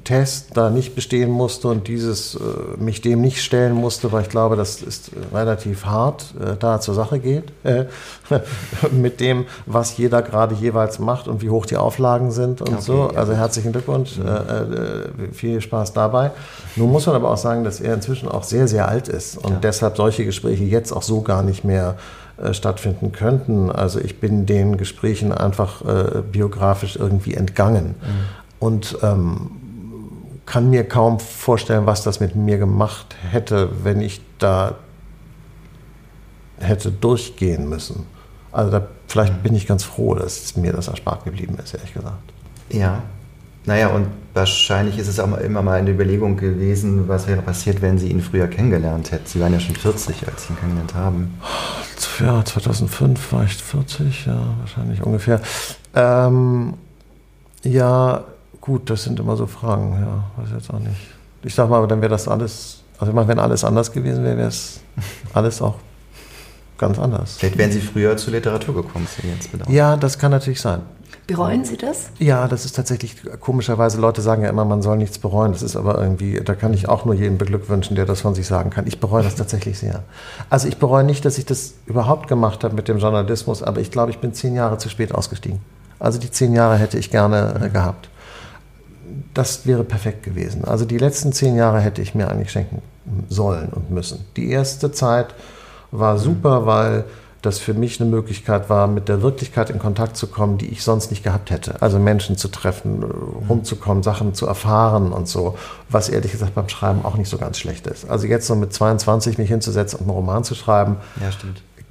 Test da nicht bestehen musste und dieses äh, mich dem nicht stellen musste, weil ich glaube, das ist relativ hart äh, da zur Sache geht äh, <laughs> mit dem, was jeder gerade jeweils macht und wie hoch die Auflagen sind und okay, so. Also herzlichen Glückwunsch, mhm. Äh, viel Spaß dabei. Nun muss man aber auch sagen, dass er inzwischen auch sehr, sehr alt ist und ja. deshalb solche Gespräche jetzt auch so gar nicht mehr äh, stattfinden könnten. Also ich bin den Gesprächen einfach äh, biografisch irgendwie entgangen. Mhm und ähm, kann mir kaum vorstellen, was das mit mir gemacht hätte, wenn ich da hätte durchgehen müssen. Also da, vielleicht bin ich ganz froh, dass mir das erspart geblieben ist, ehrlich gesagt. Ja. Naja, und wahrscheinlich ist es auch immer mal eine Überlegung gewesen, was wäre passiert, wenn Sie ihn früher kennengelernt hätten. Sie waren ja schon 40, als Sie ihn kennengelernt haben. Ja, 2005 war ich 40, ja, wahrscheinlich ungefähr. Ähm, ja, Gut, das sind immer so Fragen, ja, weiß jetzt auch nicht. Ich sag mal, dann wäre das alles, also ich meine, wenn alles anders gewesen wäre, wäre es <laughs> alles auch ganz anders. Vielleicht wären Sie früher zur Literatur gekommen, Sie jetzt bedauern. Ja, das kann natürlich sein. Bereuen Sie das? Ja, das ist tatsächlich komischerweise, Leute sagen ja immer, man soll nichts bereuen. Das ist aber irgendwie, da kann ich auch nur jeden beglückwünschen, der das von sich sagen kann. Ich bereue das tatsächlich sehr. Also ich bereue nicht, dass ich das überhaupt gemacht habe mit dem Journalismus, aber ich glaube, ich bin zehn Jahre zu spät ausgestiegen. Also die zehn Jahre hätte ich gerne äh, gehabt das wäre perfekt gewesen. Also die letzten zehn Jahre hätte ich mir eigentlich schenken sollen und müssen. Die erste Zeit war super, weil das für mich eine Möglichkeit war, mit der Wirklichkeit in Kontakt zu kommen, die ich sonst nicht gehabt hätte. Also Menschen zu treffen, rumzukommen, Sachen zu erfahren und so, was ehrlich gesagt beim Schreiben auch nicht so ganz schlecht ist. Also jetzt so mit 22 mich hinzusetzen und einen Roman zu schreiben, ja,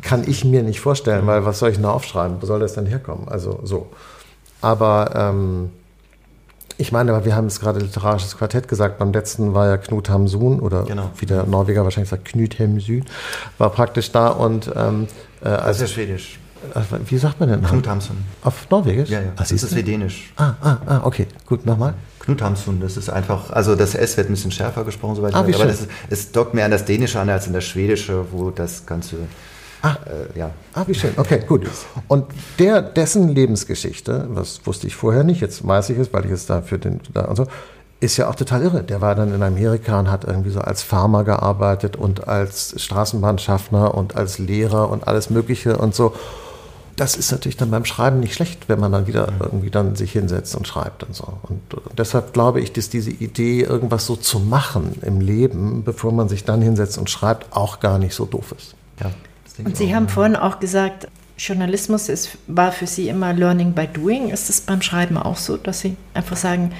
kann ich mir nicht vorstellen, weil was soll ich denn da aufschreiben? Wo soll das denn herkommen? Also so. Aber ähm, ich meine, wir haben es gerade literarisches Quartett gesagt. Beim letzten war ja Knut Hamsun oder genau. wie der Norweger wahrscheinlich sagt, Knut Hamsun, war praktisch da und ähm, äh, das ist ja schwedisch. Äh, wie sagt man denn? Knut Hamsun. Auf Norwegisch? Ja, ja. Ach, das ist schwedisch. Ah, ah, ah, okay. Gut, nochmal. Knut Hamsun, das ist einfach, also das S wird ein bisschen schärfer gesprochen, soweit ah, ich weiß, aber das ist, es dockt mehr an das Dänische an als an das Schwedische, wo das Ganze Ah, äh, ja. ah, wie schön. Okay, gut. Und der, dessen Lebensgeschichte, das wusste ich vorher nicht, jetzt weiß ich es, weil ich es da für den, da und so, ist ja auch total irre. Der war dann in Amerika und hat irgendwie so als Farmer gearbeitet und als Straßenbahnschaffner und als Lehrer und alles Mögliche und so. Das ist natürlich dann beim Schreiben nicht schlecht, wenn man dann wieder irgendwie dann sich hinsetzt und schreibt und so. Und deshalb glaube ich, dass diese Idee, irgendwas so zu machen im Leben, bevor man sich dann hinsetzt und schreibt, auch gar nicht so doof ist. Ja. Und Sie haben vorhin auch gesagt, Journalismus ist, war für Sie immer Learning by Doing. Ist es beim Schreiben auch so, dass Sie einfach sagen,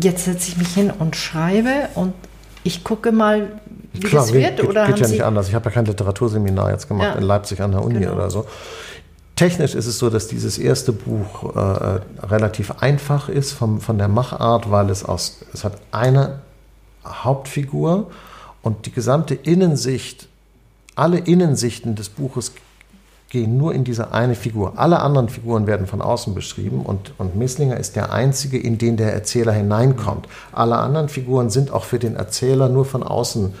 jetzt setze ich mich hin und schreibe und ich gucke mal, wie Klar, das wird? Geht, oder geht ja nicht anders. Ich habe ja kein Literaturseminar jetzt gemacht ja. in Leipzig an der Uni genau. oder so. Technisch ist es so, dass dieses erste Buch äh, relativ einfach ist vom, von der Machart, weil es aus, es hat eine Hauptfigur und die gesamte Innensicht alle Innensichten des Buches gehen nur in diese eine Figur. Alle anderen Figuren werden von außen beschrieben und, und Misslinger ist der einzige, in den der Erzähler hineinkommt. Alle anderen Figuren sind auch für den Erzähler nur von außen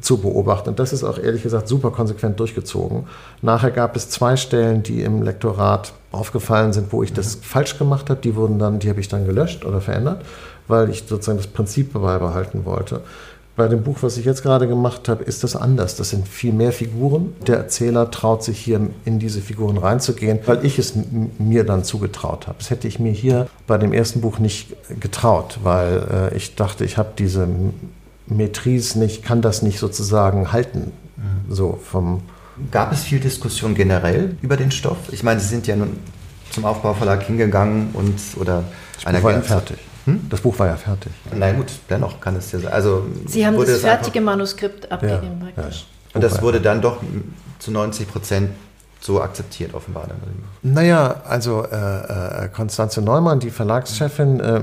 zu beobachten. Und das ist auch ehrlich gesagt super konsequent durchgezogen. Nachher gab es zwei Stellen, die im Lektorat aufgefallen sind, wo ich das falsch gemacht habe. Die wurden dann, die habe ich dann gelöscht oder verändert, weil ich sozusagen das Prinzip beibehalten wollte. Bei dem Buch, was ich jetzt gerade gemacht habe, ist das anders. Das sind viel mehr Figuren. Der Erzähler traut sich hier in diese Figuren reinzugehen, weil ich es mir dann zugetraut habe. Das hätte ich mir hier bei dem ersten Buch nicht getraut, weil äh, ich dachte, ich habe diese Metris nicht, kann das nicht sozusagen halten. Mhm. So vom Gab es viel Diskussion generell über den Stoff? Ich meine, Sie sind ja nun zum Aufbauverlag hingegangen und oder einer war fertig. Hm? Das Buch war ja fertig. Na gut, dennoch kann es ja sein. Also Sie haben das fertige Manuskript abgegeben ja, praktisch. Ja. Und das wurde dann doch zu 90 Prozent so akzeptiert, offenbar. Naja, also äh, Konstanze äh, Neumann, die Verlagschefin, äh,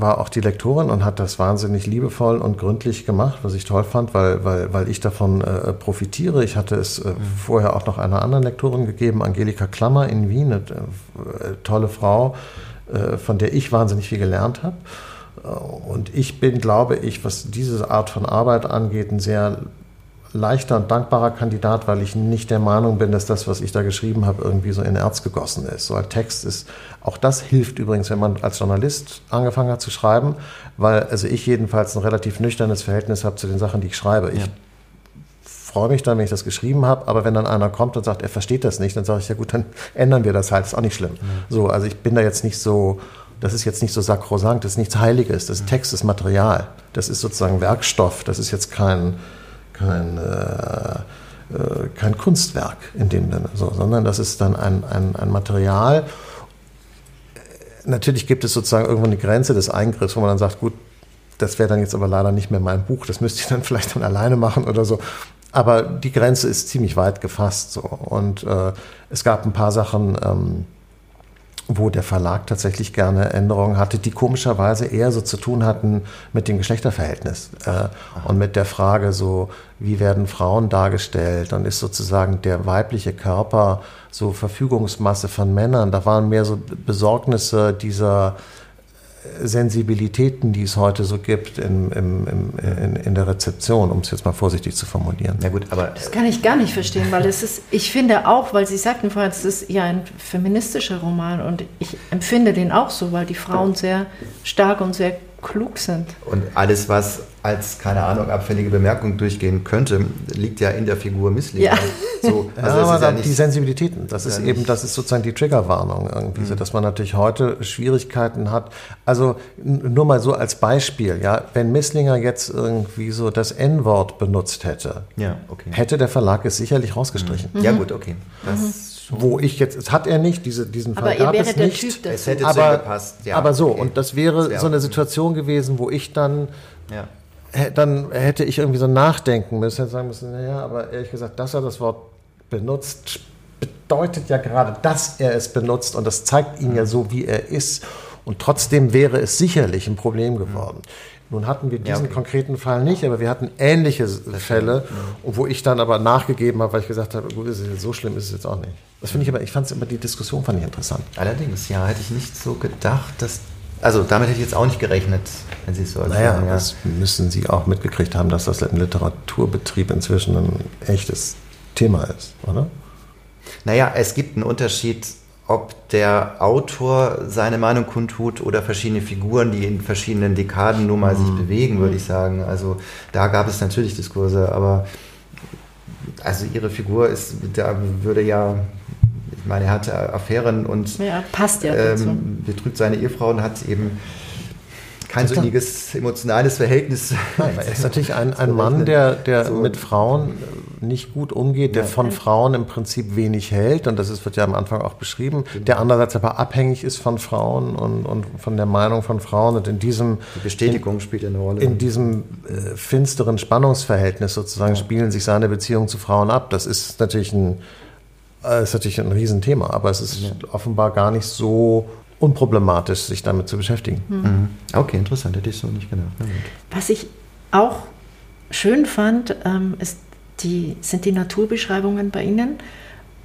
war auch die Lektorin und hat das wahnsinnig liebevoll und gründlich gemacht, was ich toll fand, weil, weil, weil ich davon äh, profitiere. Ich hatte es äh, mhm. vorher auch noch einer anderen Lektorin gegeben, Angelika Klammer in Wien, eine äh, tolle Frau, äh, von der ich wahnsinnig viel gelernt habe. Und ich bin, glaube ich, was diese Art von Arbeit angeht, ein sehr leichter und dankbarer Kandidat, weil ich nicht der Meinung bin, dass das, was ich da geschrieben habe, irgendwie so in Erz gegossen ist. So ein Text ist, auch das hilft übrigens, wenn man als Journalist angefangen hat zu schreiben, weil also ich jedenfalls ein relativ nüchternes Verhältnis habe zu den Sachen, die ich schreibe. Ich freue mich dann, wenn ich das geschrieben habe, aber wenn dann einer kommt und sagt, er versteht das nicht, dann sage ich, ja gut, dann <laughs> ändern wir das halt, ist auch nicht schlimm. Mhm. So, also ich bin da jetzt nicht so, das ist jetzt nicht so sakrosankt, das ist nichts Heiliges, das ist Text ist Material, das ist sozusagen Werkstoff, das ist jetzt kein, kein, äh, äh, kein Kunstwerk in dem Sinne, so, sondern das ist dann ein, ein, ein Material. Natürlich gibt es sozusagen irgendwann eine Grenze des Eingriffs, wo man dann sagt, gut, das wäre dann jetzt aber leider nicht mehr mein Buch, das müsste ich dann <laughs> vielleicht dann alleine machen oder so aber die Grenze ist ziemlich weit gefasst. So. Und äh, es gab ein paar Sachen, ähm, wo der Verlag tatsächlich gerne Änderungen hatte, die komischerweise eher so zu tun hatten mit dem Geschlechterverhältnis äh, und mit der Frage so, wie werden Frauen dargestellt und ist sozusagen der weibliche Körper so Verfügungsmasse von Männern. Da waren mehr so Besorgnisse dieser Sensibilitäten, die es heute so gibt in, in, in, in der Rezeption, um es jetzt mal vorsichtig zu formulieren. Ja gut, aber das kann ich gar nicht verstehen, weil es ist, ich finde auch, weil Sie sagten vorhin, es ist ja ein feministischer Roman und ich empfinde den auch so, weil die Frauen sehr stark und sehr klug sind. Und alles, was als, keine Ahnung, abfällige Bemerkung durchgehen könnte, liegt ja in der Figur Misslinger. Ja. So, <laughs> also ja, aber ja die Sensibilitäten, das ist eben, das ist sozusagen die Triggerwarnung irgendwie, mhm. so, dass man natürlich heute Schwierigkeiten hat. Also nur mal so als Beispiel, ja, wenn Misslinger jetzt irgendwie so das N-Wort benutzt hätte, ja, okay. hätte der Verlag es sicherlich rausgestrichen. Mhm. Ja gut, okay. Das mhm wo ich jetzt, das hat er nicht, diese, diesen Fall aber gab es nicht. Typ es hätte aber, gepasst. Ja, aber so, okay. und das wäre das so eine Situation gewesen, wo ich dann, ja. dann hätte ich irgendwie so nachdenken müssen, hätte sagen müssen, naja, aber ehrlich gesagt, dass er das Wort benutzt, bedeutet ja gerade, dass er es benutzt und das zeigt ihn ja so, wie er ist. Und trotzdem wäre es sicherlich ein Problem geworden. Nun hatten wir diesen ja, okay. konkreten Fall nicht, aber wir hatten ähnliche Fälle, ja. wo ich dann aber nachgegeben habe, weil ich gesagt habe, gut, so schlimm ist es jetzt auch nicht. Das finde ich aber, ich fand es immer, die Diskussion fand ich interessant. Allerdings, ja, hätte ich nicht so gedacht, dass, also damit hätte ich jetzt auch nicht gerechnet, wenn Sie es so erzählen. Naja, ja. das müssen Sie auch mitgekriegt haben, dass das im Literaturbetrieb inzwischen ein echtes Thema ist, oder? Naja, es gibt einen Unterschied ob der Autor seine Meinung kundtut oder verschiedene Figuren, die in verschiedenen Dekaden nun mal mhm. sich bewegen, würde ich sagen. Also da gab es natürlich Diskurse, aber also ihre Figur ist, da würde ja, ich meine, er hatte Affären und ja, passt ja ähm, betrügt seine Ehefrau und hat eben kein so inniges emotionales Verhältnis. Nein, er ist natürlich ein, <laughs> ein Mann, der, der so. mit Frauen nicht gut umgeht, der von Frauen im Prinzip wenig hält, und das ist, wird ja am Anfang auch beschrieben, genau. der andererseits aber abhängig ist von Frauen und, und von der Meinung von Frauen und in diesem Die Bestätigung in, spielt eine Rolle. In diesem äh, finsteren Spannungsverhältnis sozusagen ja. spielen sich seine Beziehungen zu Frauen ab. Das ist natürlich ein, äh, ist natürlich ein Riesenthema, aber es ist ja. offenbar gar nicht so unproblematisch, sich damit zu beschäftigen. Mhm. Okay, interessant, hätte ich so nicht gedacht. Was ich auch schön fand, ähm, ist die, sind die Naturbeschreibungen bei Ihnen.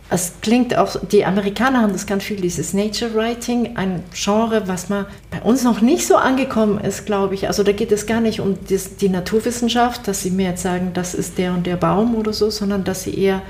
Es klingt auch, die Amerikaner haben das ganz viel, dieses Nature Writing, ein Genre, was man bei uns noch nicht so angekommen ist, glaube ich. Also da geht es gar nicht um das, die Naturwissenschaft, dass sie mir jetzt sagen, das ist der und der Baum oder so, sondern dass sie eher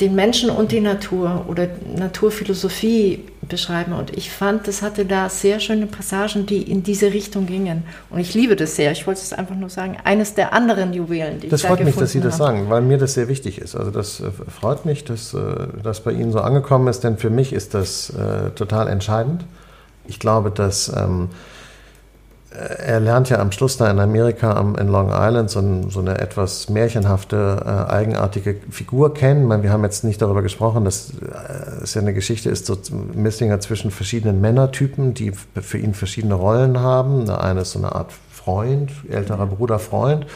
den Menschen und die Natur oder Naturphilosophie beschreiben. Und ich fand, das hatte da sehr schöne Passagen, die in diese Richtung gingen. Und ich liebe das sehr. Ich wollte es einfach nur sagen. Eines der anderen Juwelen, die das ich da freut mich, dass Sie das sagen, weil mir das sehr wichtig ist. Also das äh, freut mich, dass äh, das bei Ihnen so angekommen ist, denn für mich ist das äh, total entscheidend. Ich glaube, dass ähm, er lernt ja am Schluss da in Amerika am, in Long Island so, ein, so eine etwas märchenhafte, äh, eigenartige Figur kennen. Meine, wir haben jetzt nicht darüber gesprochen, dass äh, es ja eine Geschichte ist, so Misslinger zwischen verschiedenen Männertypen, die für ihn verschiedene Rollen haben. Der eine ist so eine Art Freund, älterer Bruder, Freund.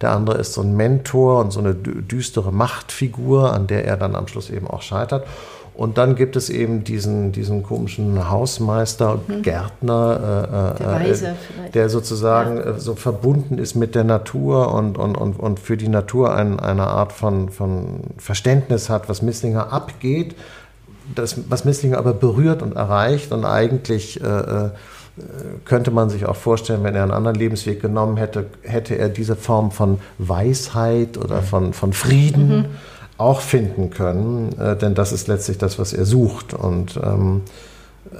Der andere ist so ein Mentor und so eine düstere Machtfigur, an der er dann am Schluss eben auch scheitert. Und dann gibt es eben diesen, diesen komischen Hausmeister, mhm. Gärtner, äh, der, äh, Weise der sozusagen ja. Äh, so verbunden ist mit der Natur und, und, und, und für die Natur ein, eine Art von, von Verständnis hat, was Misslinger abgeht, das, was Misslinger aber berührt und erreicht und eigentlich äh, äh, könnte man sich auch vorstellen, wenn er einen anderen Lebensweg genommen hätte, hätte er diese Form von Weisheit oder mhm. von, von Frieden. Mhm auch finden können, äh, denn das ist letztlich das, was er sucht. Und ähm, äh,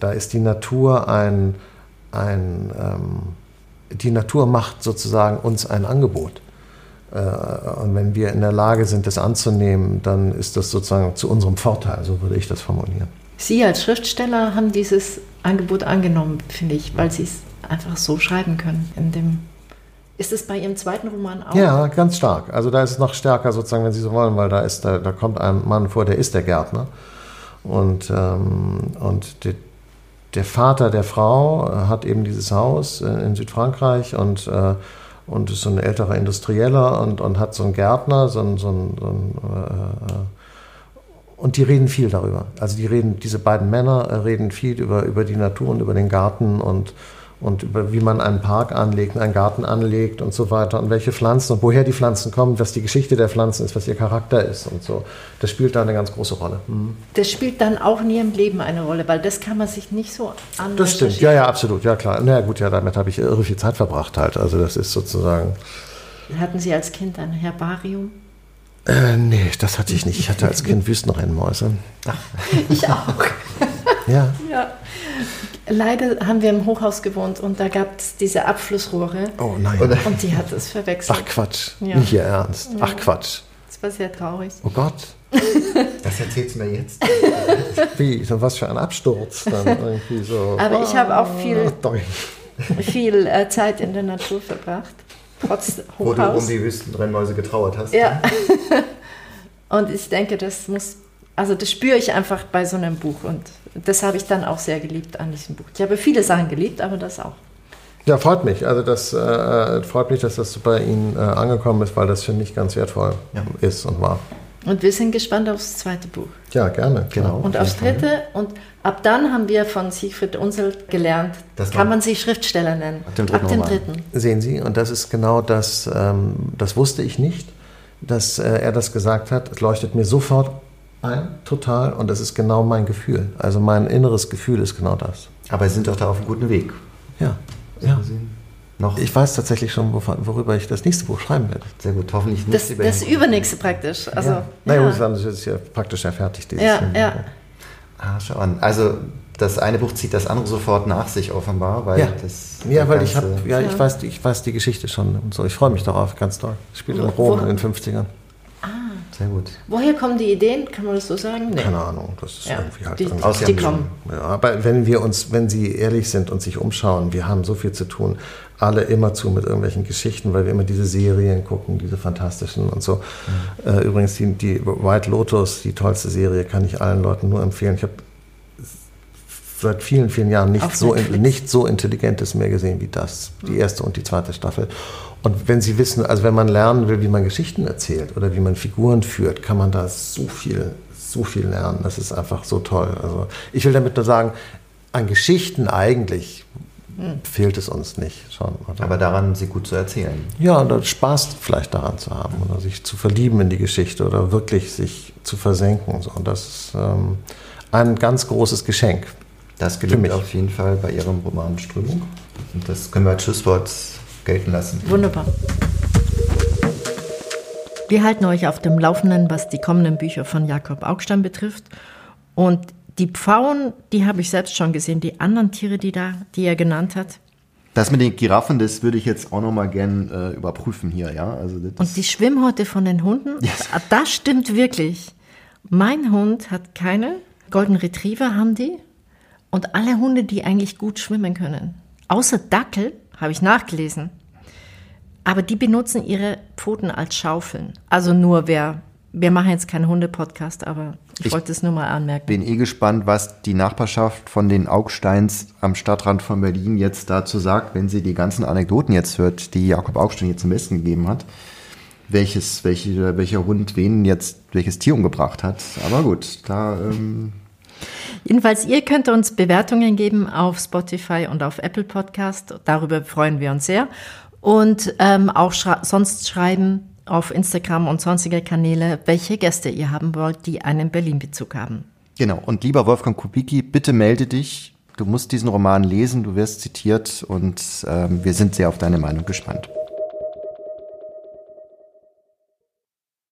da ist die Natur ein, ein ähm, die Natur macht sozusagen uns ein Angebot. Äh, und wenn wir in der Lage sind, das anzunehmen, dann ist das sozusagen zu unserem Vorteil, so würde ich das formulieren. Sie als Schriftsteller haben dieses Angebot angenommen, finde ich, weil Sie es einfach so schreiben können in dem ist es bei Ihrem zweiten Roman auch? Ja, ganz stark. Also da ist es noch stärker sozusagen, wenn Sie so wollen, weil da ist da, da kommt ein Mann vor, der ist der Gärtner. Und, ähm, und die, der Vater der Frau äh, hat eben dieses Haus in Südfrankreich und, äh, und ist so ein älterer Industrieller und, und hat so einen Gärtner, so ein, so ein, so ein äh, und die reden viel darüber. Also die reden, diese beiden Männer äh, reden viel über, über die Natur und über den Garten und und über wie man einen Park anlegt, einen Garten anlegt und so weiter und welche Pflanzen und woher die Pflanzen kommen, was die Geschichte der Pflanzen ist, was ihr Charakter ist und so. Das spielt da eine ganz große Rolle. Mhm. Das spielt dann auch in ihrem Leben eine Rolle, weil das kann man sich nicht so anders Das stimmt, ja, ja, absolut, ja klar. Na gut, ja, damit habe ich irre viel Zeit verbracht halt. Also das ist sozusagen... Hatten Sie als Kind ein Herbarium? Äh, nee, das hatte ich nicht. Ich hatte als Kind <laughs> Wüstenrennmäuse. Ach. Ich auch. Ja. ja. Leider haben wir im Hochhaus gewohnt und da gab es diese Abflussrohre. Oh nein. Und die hat es verwechselt. Ach Quatsch. Ja. Nicht Ihr Ernst. Ach Quatsch. Das war sehr traurig. Oh Gott. <laughs> Das erzählst du mir jetzt. Wie, so was für ein Absturz dann irgendwie so. Aber ich habe auch viel, doch. viel äh, Zeit in der Natur verbracht. Trotz Wo du um Hochhaus. die Wüstenrennmäuse getrauert hast. Ja. <laughs> und ich denke, das muss, also das spüre ich einfach bei so einem Buch und das habe ich dann auch sehr geliebt an diesem Buch. Ich habe viele Sachen geliebt, aber das auch. Ja, freut mich. Also das äh, freut mich, dass das bei Ihnen äh, angekommen ist, weil das für mich ganz wertvoll Ja. ist und war. Und wir sind gespannt aufs zweite Buch. Ja, gerne. Genau. Und auf aufs Fall. dritte. Und ab dann haben wir von Siegfried Unsel gelernt, Das kann man sich Schriftsteller nennen. Ab dem dritten Roman. dritten. Sehen Sie, und das ist genau das, ähm, das wusste ich nicht, dass äh, er das gesagt hat. Es leuchtet mir sofort ein, total, und das ist genau mein Gefühl. Also mein inneres Gefühl ist genau das. Aber Sie sind doch da auf einem guten Weg. Ja, ja. Noch Ich weiß tatsächlich schon, worüber ich das nächste Buch schreiben werde. sehr gut. Hoffentlich nicht Das, über das übernächste praktisch. Also, ja. Naja, ja. gut, dann ist es ja praktisch ja fertig. dieses Ja, Jahr. ja. Ah, schau an. Also das eine Buch zieht das andere sofort nach sich offenbar, weil Ja. das Ja, weil ich habe, ja, ich Ja. weiß, die- ich weiß die Geschichte schon und so. Ich freue mich darauf, ganz toll. Ich spiele in Rom wo- in den 50ern. Sehr gut. Woher kommen die Ideen? Kann man das so sagen? Nee. Keine Ahnung, das ist Ja, irgendwie halt die, irgendwie- Aus die kommen. Ja, aber wenn wir uns, wenn Sie ehrlich sind und sich umschauen, wir haben so viel zu tun, alle immer zu mit irgendwelchen Geschichten, weil wir immer diese Serien gucken, diese fantastischen und so. Äh, übrigens, die, die White Lotus, die tollste Serie, kann ich allen Leuten nur empfehlen. Ich habe seit vielen, vielen Jahren nichts so, Netflix. nicht so Intelligentes mehr gesehen wie das, die erste und die zweite Staffel. Und wenn Sie wissen, also wenn man lernen will, wie man Geschichten erzählt oder wie man Figuren führt, kann man da so viel, so viel lernen. Das ist einfach so toll. Also ich will damit nur sagen, an Geschichten eigentlich fehlt es uns nicht schon. Oder? Aber daran sie gut zu erzählen. ja, und Spaß vielleicht daran zu haben oder sich zu verlieben in die Geschichte oder wirklich sich zu versenken. So. Und das ist ähm, ein ganz großes Geschenk. Das gelingt auf jeden Fall bei Ihrem Roman Strömung. Und das können wir als Schlusswort gelten lassen. Wunderbar. Wir halten euch auf dem Laufenden, was die kommenden Bücher von Jakob Augstein betrifft. Und die Pfauen, die habe ich selbst schon gesehen. Die anderen Tiere, die, da, die er genannt hat. Das mit den Giraffen, das würde ich jetzt auch noch mal gern äh, überprüfen hier, ja. Also Und die Schwimmhäute von den Hunden, Ah, das stimmt wirklich. Mein Hund hat keine. Golden Retriever haben die. Und alle Hunde, die eigentlich gut schwimmen können. Außer Dackel, habe ich nachgelesen. Aber die benutzen ihre Pfoten als Schaufeln. Also nur wer, wir machen jetzt keinen Hunde-Podcast, aber ich, Ich wollte es nur mal anmerken. bin eh gespannt, was die Nachbarschaft von den Augsteins am Stadtrand von Berlin jetzt dazu sagt, wenn sie die ganzen Anekdoten jetzt hört, die Jakob Augstein jetzt zum Besten gegeben hat. Welches, welche, welcher Hund wen jetzt welches Tier umgebracht hat. Aber gut, da ähm, Jedenfalls, ihr könnt uns Bewertungen geben auf Spotify und auf Apple Podcast. Darüber freuen wir uns sehr. Und ähm, auch schra sonst schreiben auf Instagram und sonstige Kanäle, welche Gäste ihr haben wollt, die einen Berlin-Bezug haben. Genau. Und lieber Wolfgang Kubicki, bitte melde dich. Du musst diesen Roman lesen, du wirst zitiert und ähm, wir sind sehr auf deine Meinung gespannt.